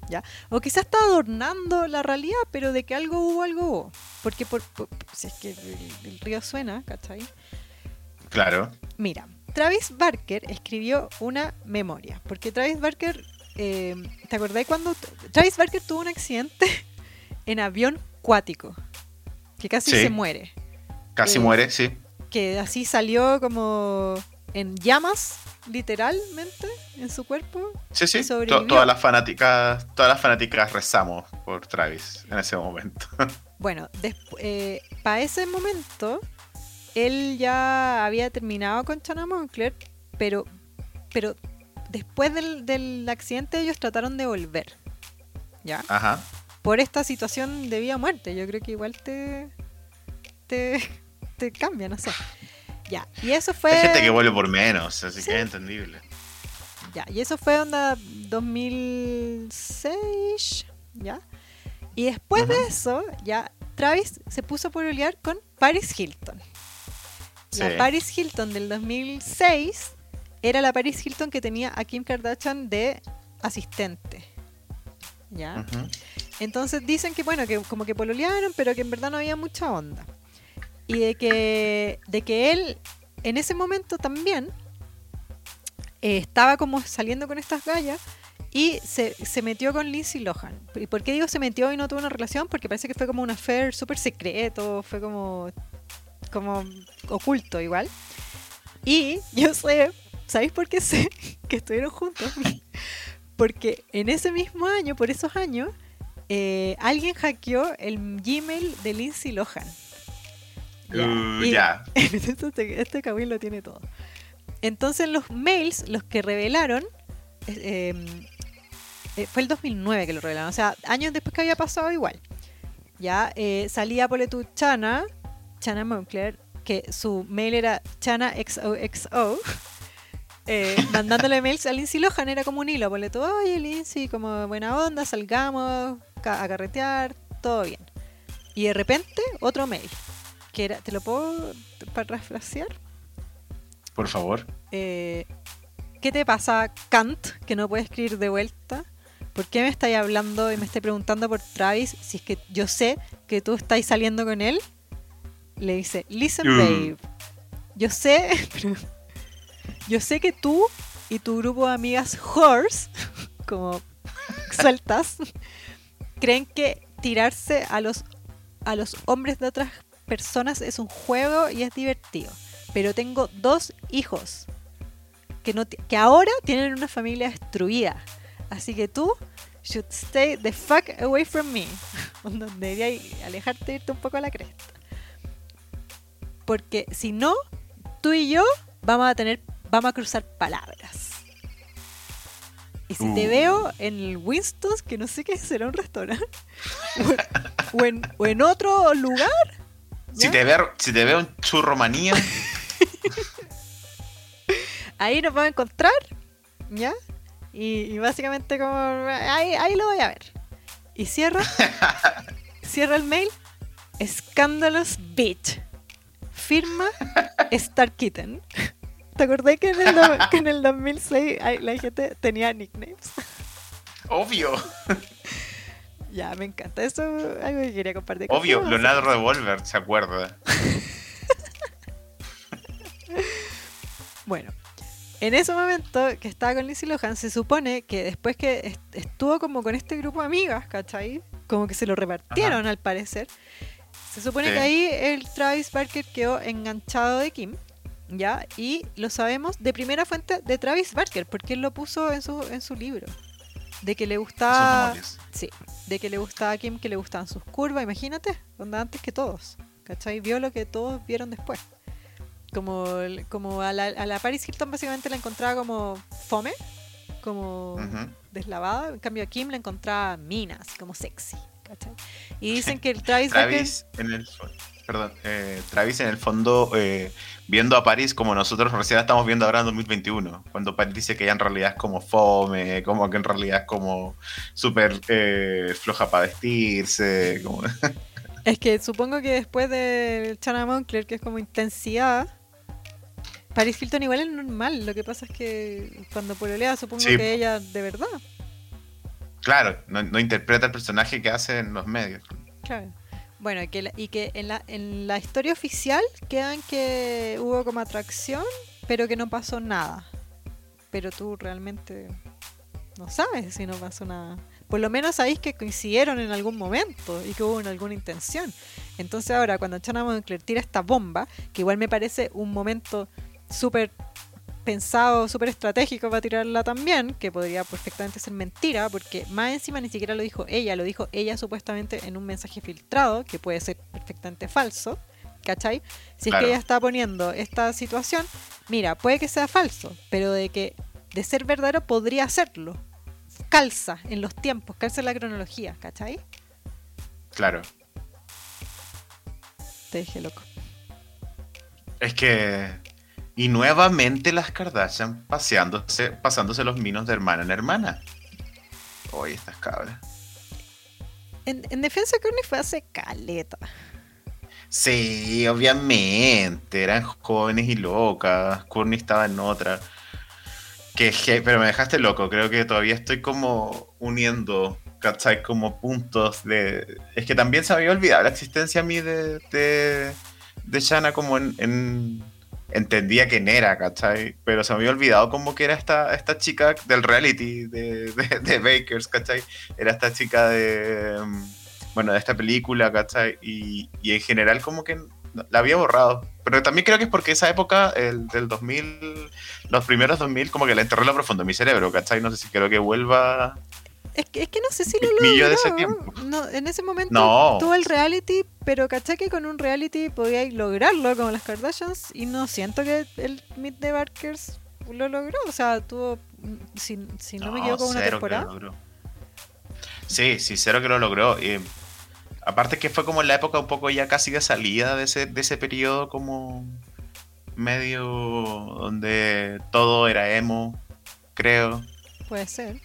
¿Ya? O quizás está adornando la realidad, pero de que algo hubo, algo hubo. Porque por, por- si es que el, el río suena, ¿cachai? claro. Mira, Travis Barker escribió una memoria. Porque Travis Barker, eh, ¿te acordás cuando Travis Barker tuvo un accidente en avión cuático? Que casi Sí. se muere. Casi Eh, muere, sí. que así salió como en llamas, literalmente, en su cuerpo. Sí, sí. todas las fanáticas, todas las fanáticas rezamos por Travis en ese momento. Bueno, para ese momento, él ya había terminado con Chana Moncler, pero, pero después del, del accidente ellos trataron de volver. ¿Ya? Ajá. Por esta situación de vida o muerte. Yo creo que igual te, te, te cambia, no sé. Ya, y eso fue... Hay gente que vuelve por menos, así Sí. que es entendible. Ya, y eso fue onda 2006, ¿ya? Y después de eso, ya Travis se puso a pololear con Paris Hilton. La. Paris Hilton del 2006 era la Paris Hilton que tenía a Kim Kardashian de asistente. ¿Ya? Entonces dicen que bueno, que como que pololearon, pero que en verdad no había mucha onda. Y de que, de que él en ese momento también eh, estaba como saliendo con estas gallas y se, se metió con Lindsay Lohan. ¿Y por qué digo se metió y no tuvo una relación? Porque parece que fue como un affair súper secreto, fue como, como oculto igual. Y yo sé, ¿sabéis por qué sé que estuvieron juntos? Porque en ese mismo año, por esos años, eh, alguien hackeó el Gmail de Lindsay Lohan. Uh, ya. este, este cabrón lo tiene todo. Entonces los mails, los que revelaron, eh, eh, fue el 2009 que lo revelaron, o sea, años después que había pasado igual. Ya eh, salía por tu Chana, Chana Moncler, que su mail era ChanaXOXO, eh, mandándole mails a Lindsay Lohan, era como un hilo, ponle tú, oye Lindsay, como buena onda, salgamos a carretear, todo bien. Y de repente, otro mail, que era, ¿te lo puedo parafrasear? Por favor. Eh, ¿Qué te pasa, Kant, que no puedes escribir de vuelta? ¿por qué me estáis hablando y me estáis preguntando por Travis si es que yo sé que tú estáis saliendo con él? Le dice, listen, Mm. babe, yo sé, yo sé que tú y tu grupo de amigas whores, como sueltas, creen que tirarse a los, a los hombres de otras personas es un juego y es divertido. Pero tengo dos hijos que, no que ahora tienen una familia destruida. Así que tú should stay the fuck away from me. Deberías alejarte irte un poco a la cresta. Porque si no, tú y yo vamos a tener, vamos a cruzar palabras. Y si te Uh. veo en el Winston's, que no sé qué será un restaurante, o, en, o en otro lugar, Si te, veo, si te veo un churro manía, ahí nos vamos a encontrar, ¿ya? Y, y básicamente como ahí, ahí lo voy a ver. Y cierra, cierra el mail, Scandalous Bitch. Firma Star Kitten. ¿Te acordás que en el, que en el 2006 hay- la gente tenía nicknames? obvio, Ya, me encanta. Eso es algo que quería compartir. obvio, contigo. Leonardo Revolver, ¿se acuerda? Bueno, en ese momento que estaba con Lindsay Lohan, se supone que después que est- estuvo como con este grupo de amigas, ¿cachai? Como que se lo repartieron al parecer. Se supone Sí. que ahí el Travis Barker quedó enganchado de Kim, ¿ya? Y lo sabemos de primera fuente de Travis Barker, porque él lo puso en su, en su libro. De que le gustaba. Sí, de que le gustaba a Kim, que le gustaban sus curvas, imagínate, onda antes que todos, ¿cachai? Vio lo que todos vieron después. Como, como a, la, a la Paris Hilton básicamente la encontraba como fome, como Ujú. deslavada, en cambio a Kim la encontraba mina, así como sexy, ¿cachai? Y dicen que el Travis, Travis en el perdón, eh, Travis en el fondo eh, viendo a París como nosotros recién estamos viendo ahora en 2021, cuando París dice que ella en realidad es como fome, como que en realidad es como súper eh, floja para vestirse, como... es que supongo que después de Chana Moncler, que es como intensidad, Paris Hilton igual es normal, lo que pasa es que cuando pololea supongo Sí. que ella de verdad. Claro, no, no interpreta el personaje que hace en los medios. Claro. Bueno, y que, y que en, la, en la historia oficial quedan que hubo como atracción, pero que no pasó nada. Pero tú realmente no sabes si no pasó nada. Por lo menos sabéis que coincidieron en algún momento y que hubo una- alguna intención. Entonces ahora cuando Chana Moncler tira esta bomba, que igual me parece un momento súper pensado, súper estratégico para tirarla también, que podría perfectamente ser mentira, porque más encima ni siquiera lo dijo ella, lo dijo ella supuestamente en un mensaje filtrado, que puede ser perfectamente falso, ¿cachai? Si es que ella está poniendo esta situación, mira, puede que sea falso, pero de que de ser verdadero podría serlo. Calza en los tiempos, calza en la cronología, ¿cachai? Claro. Te dije loco. Es que. Y nuevamente las Kardashian paseándose, pasándose los minos de hermana en hermana. Oye, estas cabras. En, en defensa de Courtney fue hace caleta. Sí, obviamente. Eran jóvenes y locas. Courtney estaba en otra. Que, pero me dejaste loco. Creo que todavía estoy como uniendo, ¿cachai? Como puntos de. Es que también se me había olvidado la existencia a mí de, de, de Shanna como en, en- Entendía quién era, ¿cachai? Pero se me había olvidado como que era esta, esta chica del reality de, de, de Bakers, ¿cachai? Era esta chica de. mm, Bueno, de esta película, ¿cachai? Y, y en general como que la había borrado. Pero también creo que es porque esa época, el del 2000, los primeros 2000, como que la enterré en lo profundo de mi cerebro, ¿cachai? No sé si quiero que vuelva. Es que, es que no sé si lo yo logró. de ese tiempo. No, en ese momento No. tuvo el reality, pero caché que con un reality podíais lograrlo como las Kardashians y no siento que el Meet the Barkers lo logró. O sea, tuvo, si, si no, me equivoco, una cero que lo temporada. logró. Sí, sí, cero que lo logró. Y, aparte que fue como en la época un poco ya casi de salida de ese, de ese periodo como medio donde todo era emo, creo. Puede ser.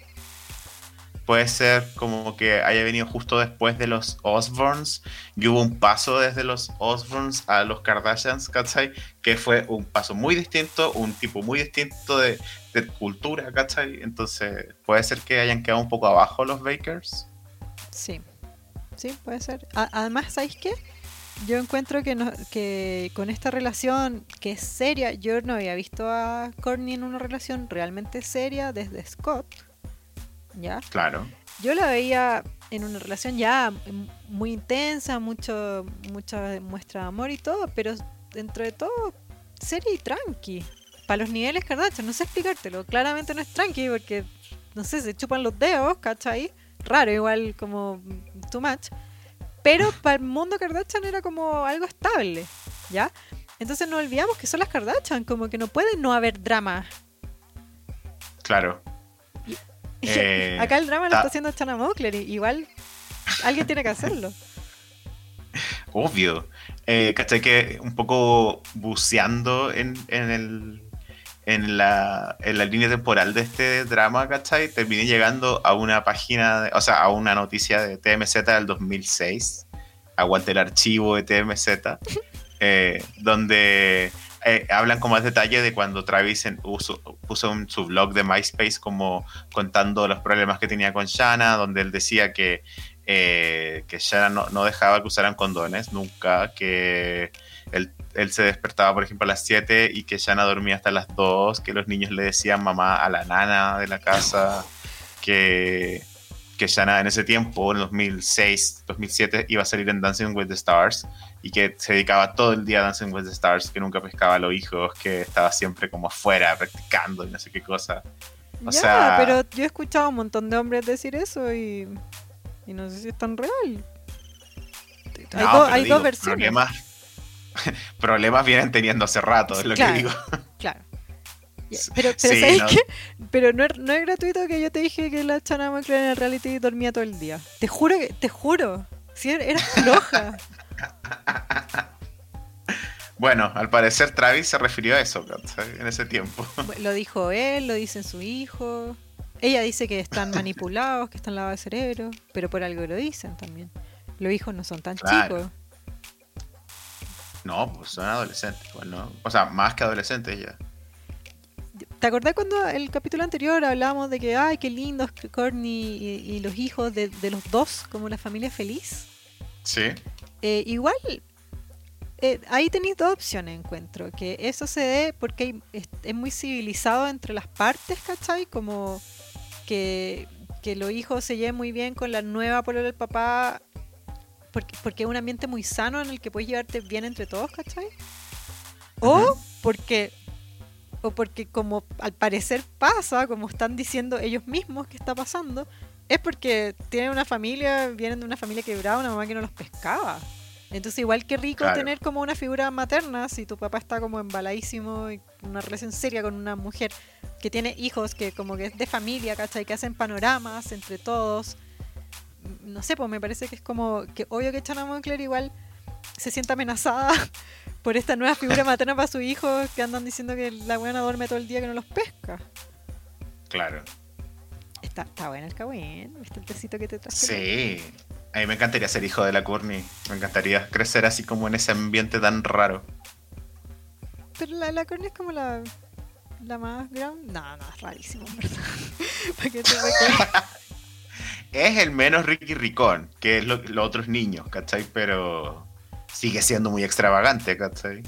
Puede ser como que haya venido justo después de los Osborns y hubo un paso desde los Osborns a los Kardashians, ¿cachai? Que fue un paso muy distinto, un tipo muy distinto de, cultura, ¿cachai? Entonces, puede ser que hayan quedado un poco abajo los Bakers. Sí, sí, puede ser. Además, ¿sabéis qué? Yo encuentro que, que con esta relación que es seria, yo no había visto a Courtney en una relación realmente seria desde Scott, ¿ya? Claro. Yo la veía en una relación ya muy intensa, mucho, mucha muestra de amor y todo, pero dentro de todo, seria y tranqui. Para los niveles Kardashian, no sé explicártelo. Claramente no es tranqui porque, no sé, se chupan los dedos, ¿cachai? Raro, igual como too much. Pero para el mundo Kardashian era como algo estable, ¿ya? Entonces no olvidamos que son las Kardashian, como que no puede no haber drama. Claro. Eh, Acá el drama lo ta- está haciendo Chana Mockler, y igual alguien tiene que hacerlo. Obvio. Eh, ¿Cachai? Que un poco buceando en, en el. En la, en la línea temporal de este drama, ¿cachai? Terminé llegando a una página, de- o sea, a una noticia de TMZ del 2006, aguante el archivo de TMZ, eh, donde eh, hablan con más detalle de cuando Travis puso en su blog de MySpace como contando los problemas que tenía con Shanna, donde él decía que eh, que Shanna no, no dejaba que usaran condones nunca, que él, él se despertaba, por ejemplo, a las 7 y que Shanna dormía hasta las 2, que los niños le decían mamá a la nana de la casa, que, que Shanna en ese tiempo, en 2006, 2007, iba a salir en Dancing with the Stars y que se dedicaba todo el día a Dancing with the Stars, que nunca pescaba a los hijos, que estaba siempre como afuera practicando y no sé qué cosa. O ya, sea- pero yo he escuchado a un montón de hombres decir eso y, y no sé si es tan real. Hay, do- hay digo, dos versiones. Problemas, problemas vienen teniendo hace rato, es lo Claro. que digo. Claro. Pero, pero sí, ¿sabes no. qué? Pero no es, no es gratuito que yo te dije que la Chana Moncler en el reality dormía todo el día. Te juro que, te juro. Si era, era floja. Bueno, al parecer Travis se refirió a eso en ese tiempo. lo dijo él, lo dicen su hijo. Ella dice que están manipulados, que están lavados de cerebro, pero por algo lo dicen también. Los hijos no son tan Claro. chicos. No, pues son adolescentes. O sea, más que adolescentes ya. ¿Te acordás cuando el capítulo anterior hablábamos de que, ay, qué lindos Courtney y, y los hijos de, de los dos, como la familia feliz? Sí, Eh, igual, eh, ahí tenéis dos opciones, encuentro. Que eso se dé porque hay- es, es muy civilizado entre las partes, ¿cachai? Como que, que los hijos se lleven muy bien con la nueva polola del papá, porque, porque es un ambiente muy sano en el que puedes llevarte bien entre todos, ¿cachai? O porque o porque como al parecer pasa, como están diciendo ellos mismos que está pasando, es porque tienen una familia, vienen de una familia quebrada, una mamá que no los pescaba. Entonces igual que rico Claro. tener como una figura materna si tu papá está como embaladísimo y una relación seria con una mujer que tiene hijos que como que es de familia, ¿cachai? Que hacen panoramas entre todos. No sé, pues me parece que es como que obvio que Chana Moncler igual se siente amenazada por esta nueva figura materna para sus hijos que andan diciendo que la buena duerme todo el día que no los pesca. claro. Está, está bueno el cagüín, ¿viste el tecito que te traje? Sí. A mí me encantaría ser hijo de la Courtney. Me encantaría crecer así como en ese ambiente tan raro. Pero la, la Courtney es como la, la más grande. No, no, es rarísimo, verdad. ¿Para qué te Es el menos Ricky Ricón, que es lo- los otros niños, ¿cachai? Pero sigue siendo muy extravagante, ¿cachai?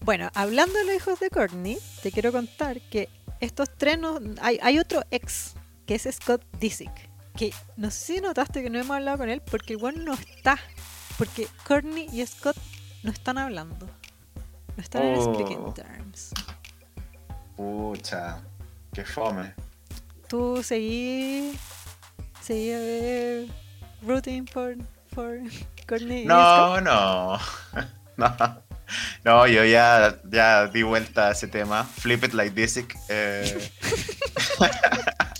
Bueno, hablando de los hijos de Courtney, te quiero contar que estos tres no- hay, hay otro ex, que es Scott Disick, que no sé si notaste que no hemos hablado con él porque el weón no está, porque Courtney y Scott no están hablando. No están en Oh. speaking terms. Pucha, qué fome. Tú seguí, seguí a ver rooting por, por Courtney y Scott. No, no. No. No, yo ya, ya di vuelta a ese tema. Flip it like this. eh.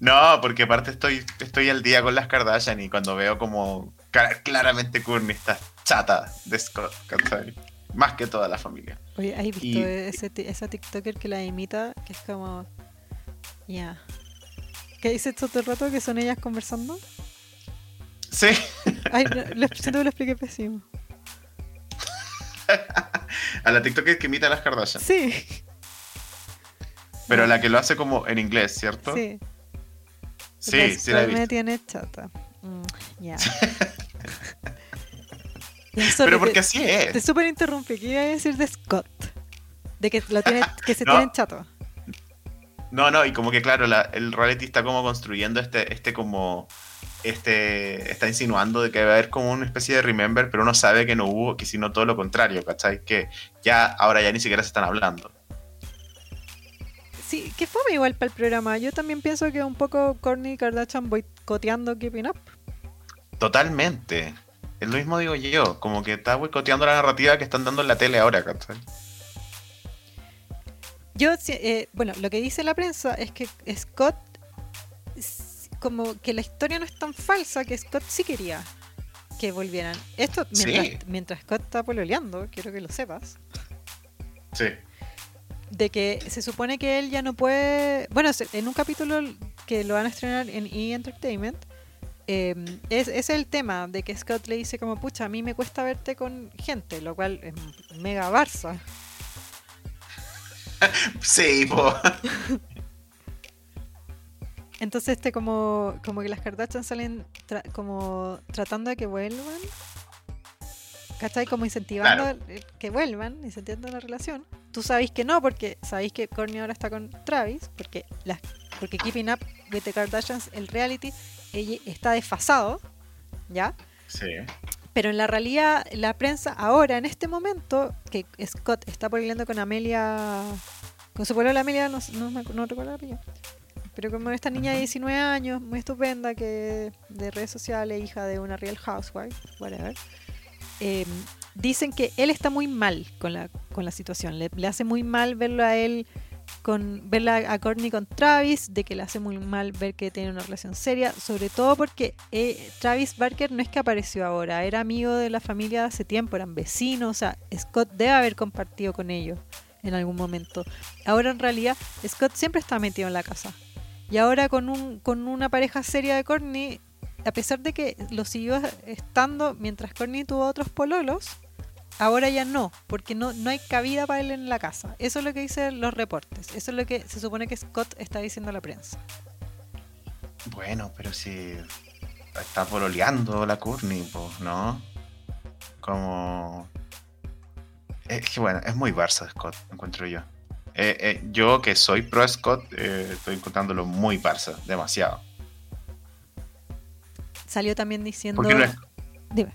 No, porque aparte estoy, estoy al día con las Kardashian y cuando veo como claramente Courtney está chata de Scott, ¿cachai? Más que toda la familia. Oye, ¿has visto Y- ese, esa TikToker que la imita? Que es como. Ya. ¿Qué dices todo el rato que son ellas conversando? Sí. Ay, no, lo, siento que lo expliqué pésimo. a la TikToker que imita a las Kardashian. Sí, Pero la que lo hace como en inglés, ¿cierto? sí. Sí, sí la he Scott me visto. tiene chata. Mm, ya. Pero porque te- así Te es. súper interrumpí. ¿Qué iba a decir de Scott? De que, lo tiene, que se No. tienen chato. No, no, y como que claro, la- el reality está como construyendo este, este como. Este. Está insinuando de que va a haber como una especie de remember, pero uno sabe que no hubo, que sino todo lo contrario, ¿cachai? Que ya, ahora ya ni siquiera se están hablando. Sí, que fue igual para el programa. Yo también pienso que un poco Kourtney Kardashian boicoteando Keeping Up. Totalmente. Es lo mismo digo yo, como que está boicoteando la narrativa que están dando en la tele ahora, ¿cachai? Yo, eh, bueno, lo que dice la prensa es que Scott, como que la historia no es tan falsa, que Scott sí quería que volvieran. Esto mientras, Sí. mientras Scott está pololeando, quiero que lo sepas. Sí. De que se supone que él ya no puede. Bueno, en un capítulo que lo van a estrenar en E! Entertainment, eh, es, es el tema de que Scott le dice como, pucha, a mí me cuesta verte con gente, lo cual es mega Barça. Sí, po. Entonces, este como, como que las Kardashian salen tra- como tratando de que vuelvan. ¿Cachai? Como incentivando Claro. que vuelvan, incentivando la relación. Tú sabéis que no, porque sabéis que Kourtney ahora está con Travis, porque las porque Keeping Up with the Kardashians, el reality, ella está desfasado, ¿ya? Sí. Pero en la realidad, la prensa ahora, en este momento, que Scott está peleando con Amelia, con su la Amelia, no, no, no recuerdo la pero como esta niña de 19 años, muy estupenda, que de redes sociales, hija de una real housewife, whatever, eh, dicen que él está muy mal con la, con la situación, le, le hace muy mal verlo a él con verla a Courtney con Travis, de que le hace muy mal ver que tiene una relación seria, sobre todo porque eh, Travis Barker no es que apareció ahora, era amigo de la familia hace tiempo, eran vecinos, o sea, Scott debe haber compartido con ellos en algún momento. Ahora en realidad Scott siempre está metido en la casa. Y ahora con, un, con una pareja seria de Courtney, a pesar de que lo siguió estando mientras Courtney tuvo otros pololos, ahora ya no, porque no, no hay cabida para él en la casa. Eso es lo que dicen los reportes. Eso es lo que se supone que Scott está diciendo a la prensa. Bueno, pero si está pololeando la Courtney, pues, ¿no? Como... Es que bueno, es muy Barça Scott, encuentro yo. Eh, eh, yo que soy pro Scott, eh, estoy encontrándolo muy Barça, demasiado. Salió también diciendo... No es, Dime.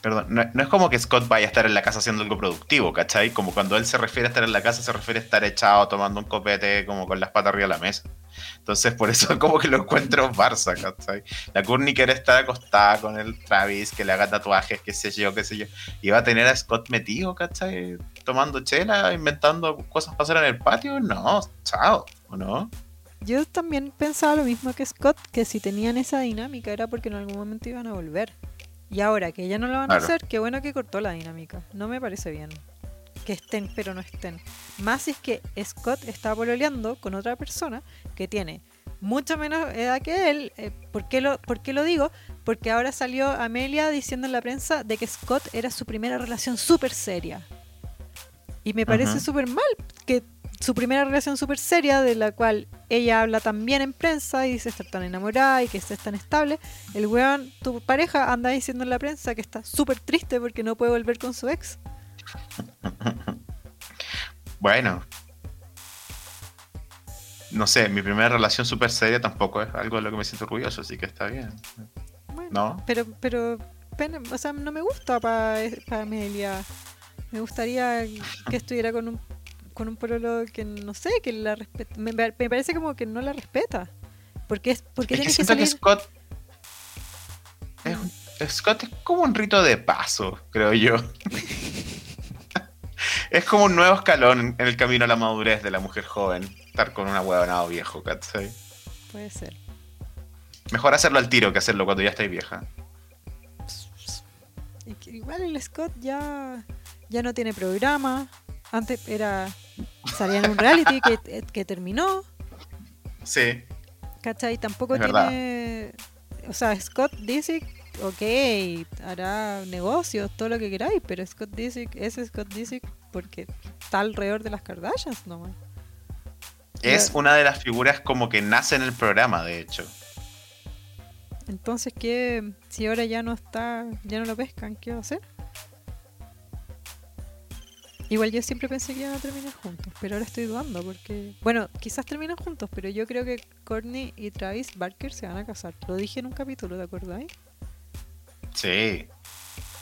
perdón, no, no es como que Scott vaya a estar en la casa haciendo algo productivo, ¿cachai? Como cuando él se refiere a estar en la casa, se refiere a estar echado tomando un copete como con las patas arriba de la mesa. Entonces, por eso como que lo encuentro Barça, ¿cachai? La quiere estar acostada con el Travis, que le haga tatuajes, qué sé yo, qué sé yo. Y va a tener a Scott metido, ¿cachai? Tomando chela, inventando cosas para hacer en el patio. No, chao, ¿o no? Yo también pensaba lo mismo que Scott, que si tenían esa dinámica era porque en algún momento iban a volver. Y ahora que ya no lo van Claro. a hacer, qué bueno que cortó la dinámica. No me parece bien. Que estén, pero no estén. Más si es que Scott está pololeando con otra persona que tiene mucho menos edad que él. Eh, ¿por, qué lo, ¿Por qué lo digo? Porque ahora salió Amelia diciendo en la prensa de que Scott era su primera relación súper seria. Y me parece Ujú. súper mal que su primera relación súper seria, de la cual ella habla también en prensa y dice estar tan enamorada y que es tan estable, el weón, tu pareja, anda diciendo en la prensa que está súper triste porque no puede volver con su ex. Bueno. No sé, mi primera relación súper seria tampoco es algo de lo que me siento orgulloso, así que está bien. Bueno, ¿No? Pero, pero, o sea, no me gusta para Amelia. Me gustaría que estuviera con un, con un pololo que, no sé, que la respete. Me, me parece como que no la respeta. Porque es porque Es que que siento que salir... Scott. Es, un- Scott es como un rito de paso, creo yo. es como un nuevo escalón en el camino a la madurez de la mujer joven. Estar con una huevonado viejo, ¿cachai? Puede ser. Mejor hacerlo al tiro que hacerlo cuando ya estáis vieja. Que igual el Scott ya, ya no tiene programa. Antes era salía en un reality que, que terminó. Sí. ¿Cachai? Tampoco Es verdad. tiene. O sea, Scott Disick, ok, hará negocios, todo lo que queráis, pero Scott Disick es Scott Disick porque está alrededor de las Kardashians nomás. Es una de las figuras como que nace en el programa, de hecho. Entonces, ¿qué? Si ahora ya no está, ya no lo pescan, ¿qué va a hacer? Igual yo siempre pensé que iban a terminar juntos, pero ahora estoy dudando porque... Bueno, quizás terminan juntos, pero yo creo que Courtney y Travis Barker se van a casar. Lo dije en un capítulo, ¿te acordáis? Sí.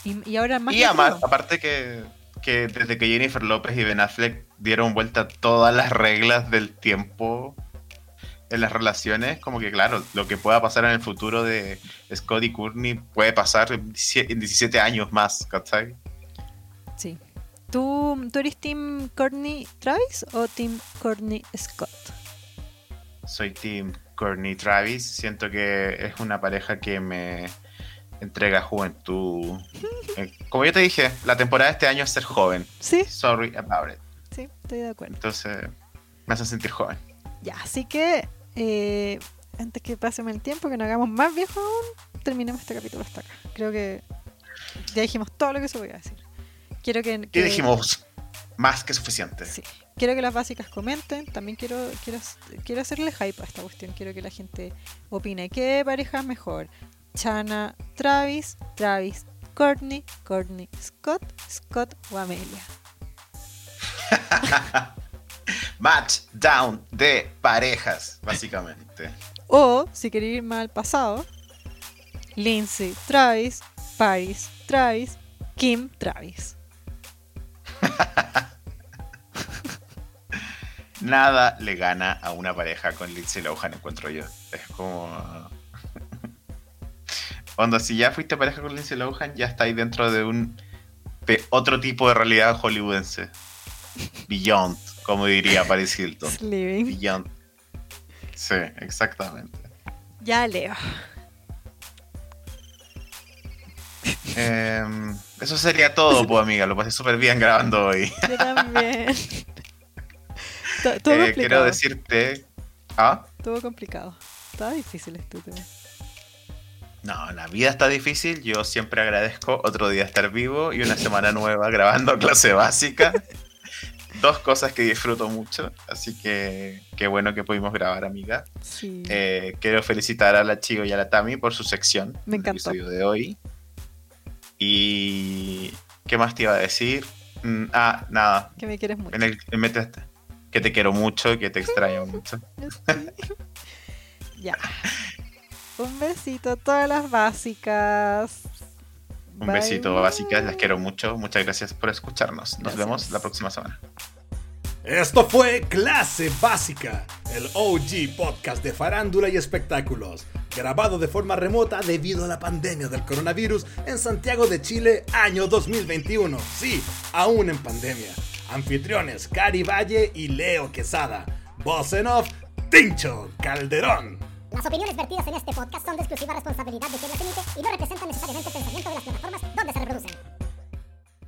Y, y ahora más Y todo- aparte que, que desde que Jennifer López y Ben Affleck dieron vuelta todas las reglas del tiempo en las relaciones, como que claro, lo que pueda pasar en el futuro de Scott y Courtney puede pasar en 17 en 17 años más, ¿cachai? Sí. ¿Tú, ¿Tú eres Team Courtney Travis o Team Courtney Scott? Soy Team Courtney Travis, siento que es una pareja que me entrega juventud. Eh, Como yo te dije, la temporada de este año es ser joven. Sí, Sorry about it. sí, estoy de acuerdo. Entonces, me hace sentir joven. Ya, así que eh, antes que pasemos el tiempo, que nos hagamos más viejos aún, terminemos este capítulo hasta acá. Creo que ya dijimos todo lo que se podía decir. Quiero que, ¿Qué dijimos? Más que suficiente. Sí. Quiero que las básicas comenten. También quiero, quiero, quiero hacerle hype a esta cuestión. Quiero que la gente opine. ¿Qué pareja es mejor? Chana, Travis, Travis, Courtney, Courtney, Scott, Scott o Amelia. Match down de parejas, básicamente. O, si queréis ir más al pasado, Lindsay, Travis, Paris, Travis, Kim, Travis. Nada le gana a una pareja con Lindsay Lohan, encuentro yo. Es como. Cuando si ya fuiste pareja con Lindsay Lohan, ya estáis dentro de un. de otro tipo de realidad hollywoodense. Beyond, como diría Paris Hilton. Living. Beyond. Sí, exactamente. Ya leo. Em, eso sería todo, pues amiga. Lo pasé súper bien grabando hoy. Yo también. To- Todo Eh, complicado. quiero decirte. ¿Ah? Todo complicado. Estaba difícil este tema. No, la vida está difícil. Yo siempre agradezco otro día estar vivo y una semana nueva grabando clase básica. Dos cosas que disfruto mucho. Así que qué bueno que pudimos grabar, amiga. Sí. Eh, quiero felicitar a la Chigo y a la Tami por su sección. Me en el encantó. episodio de hoy. Y. ¿Qué más te iba a decir? Mm, ah, nada. que me quieres mucho. En el, en metes- que te quiero mucho, que te extraño mucho. Ya. Un besito a todas las básicas. Un Bye, besito, bye. básicas. Las quiero mucho. Muchas gracias por escucharnos. Nos Gracias. vemos la próxima semana. Esto fue Clase Básica, el OG podcast de farándula y espectáculos, grabado de forma remota debido a la pandemia del coronavirus en Santiago de Chile, año 2021. Sí, aún en pandemia. Anfitriones Cari Valle y Leo Quesada. Voz en off, Tincho Calderón. Las opiniones vertidas en este podcast son de exclusiva responsabilidad de quien las emite y no representan necesariamente el pensamiento de las plataformas donde se reproducen.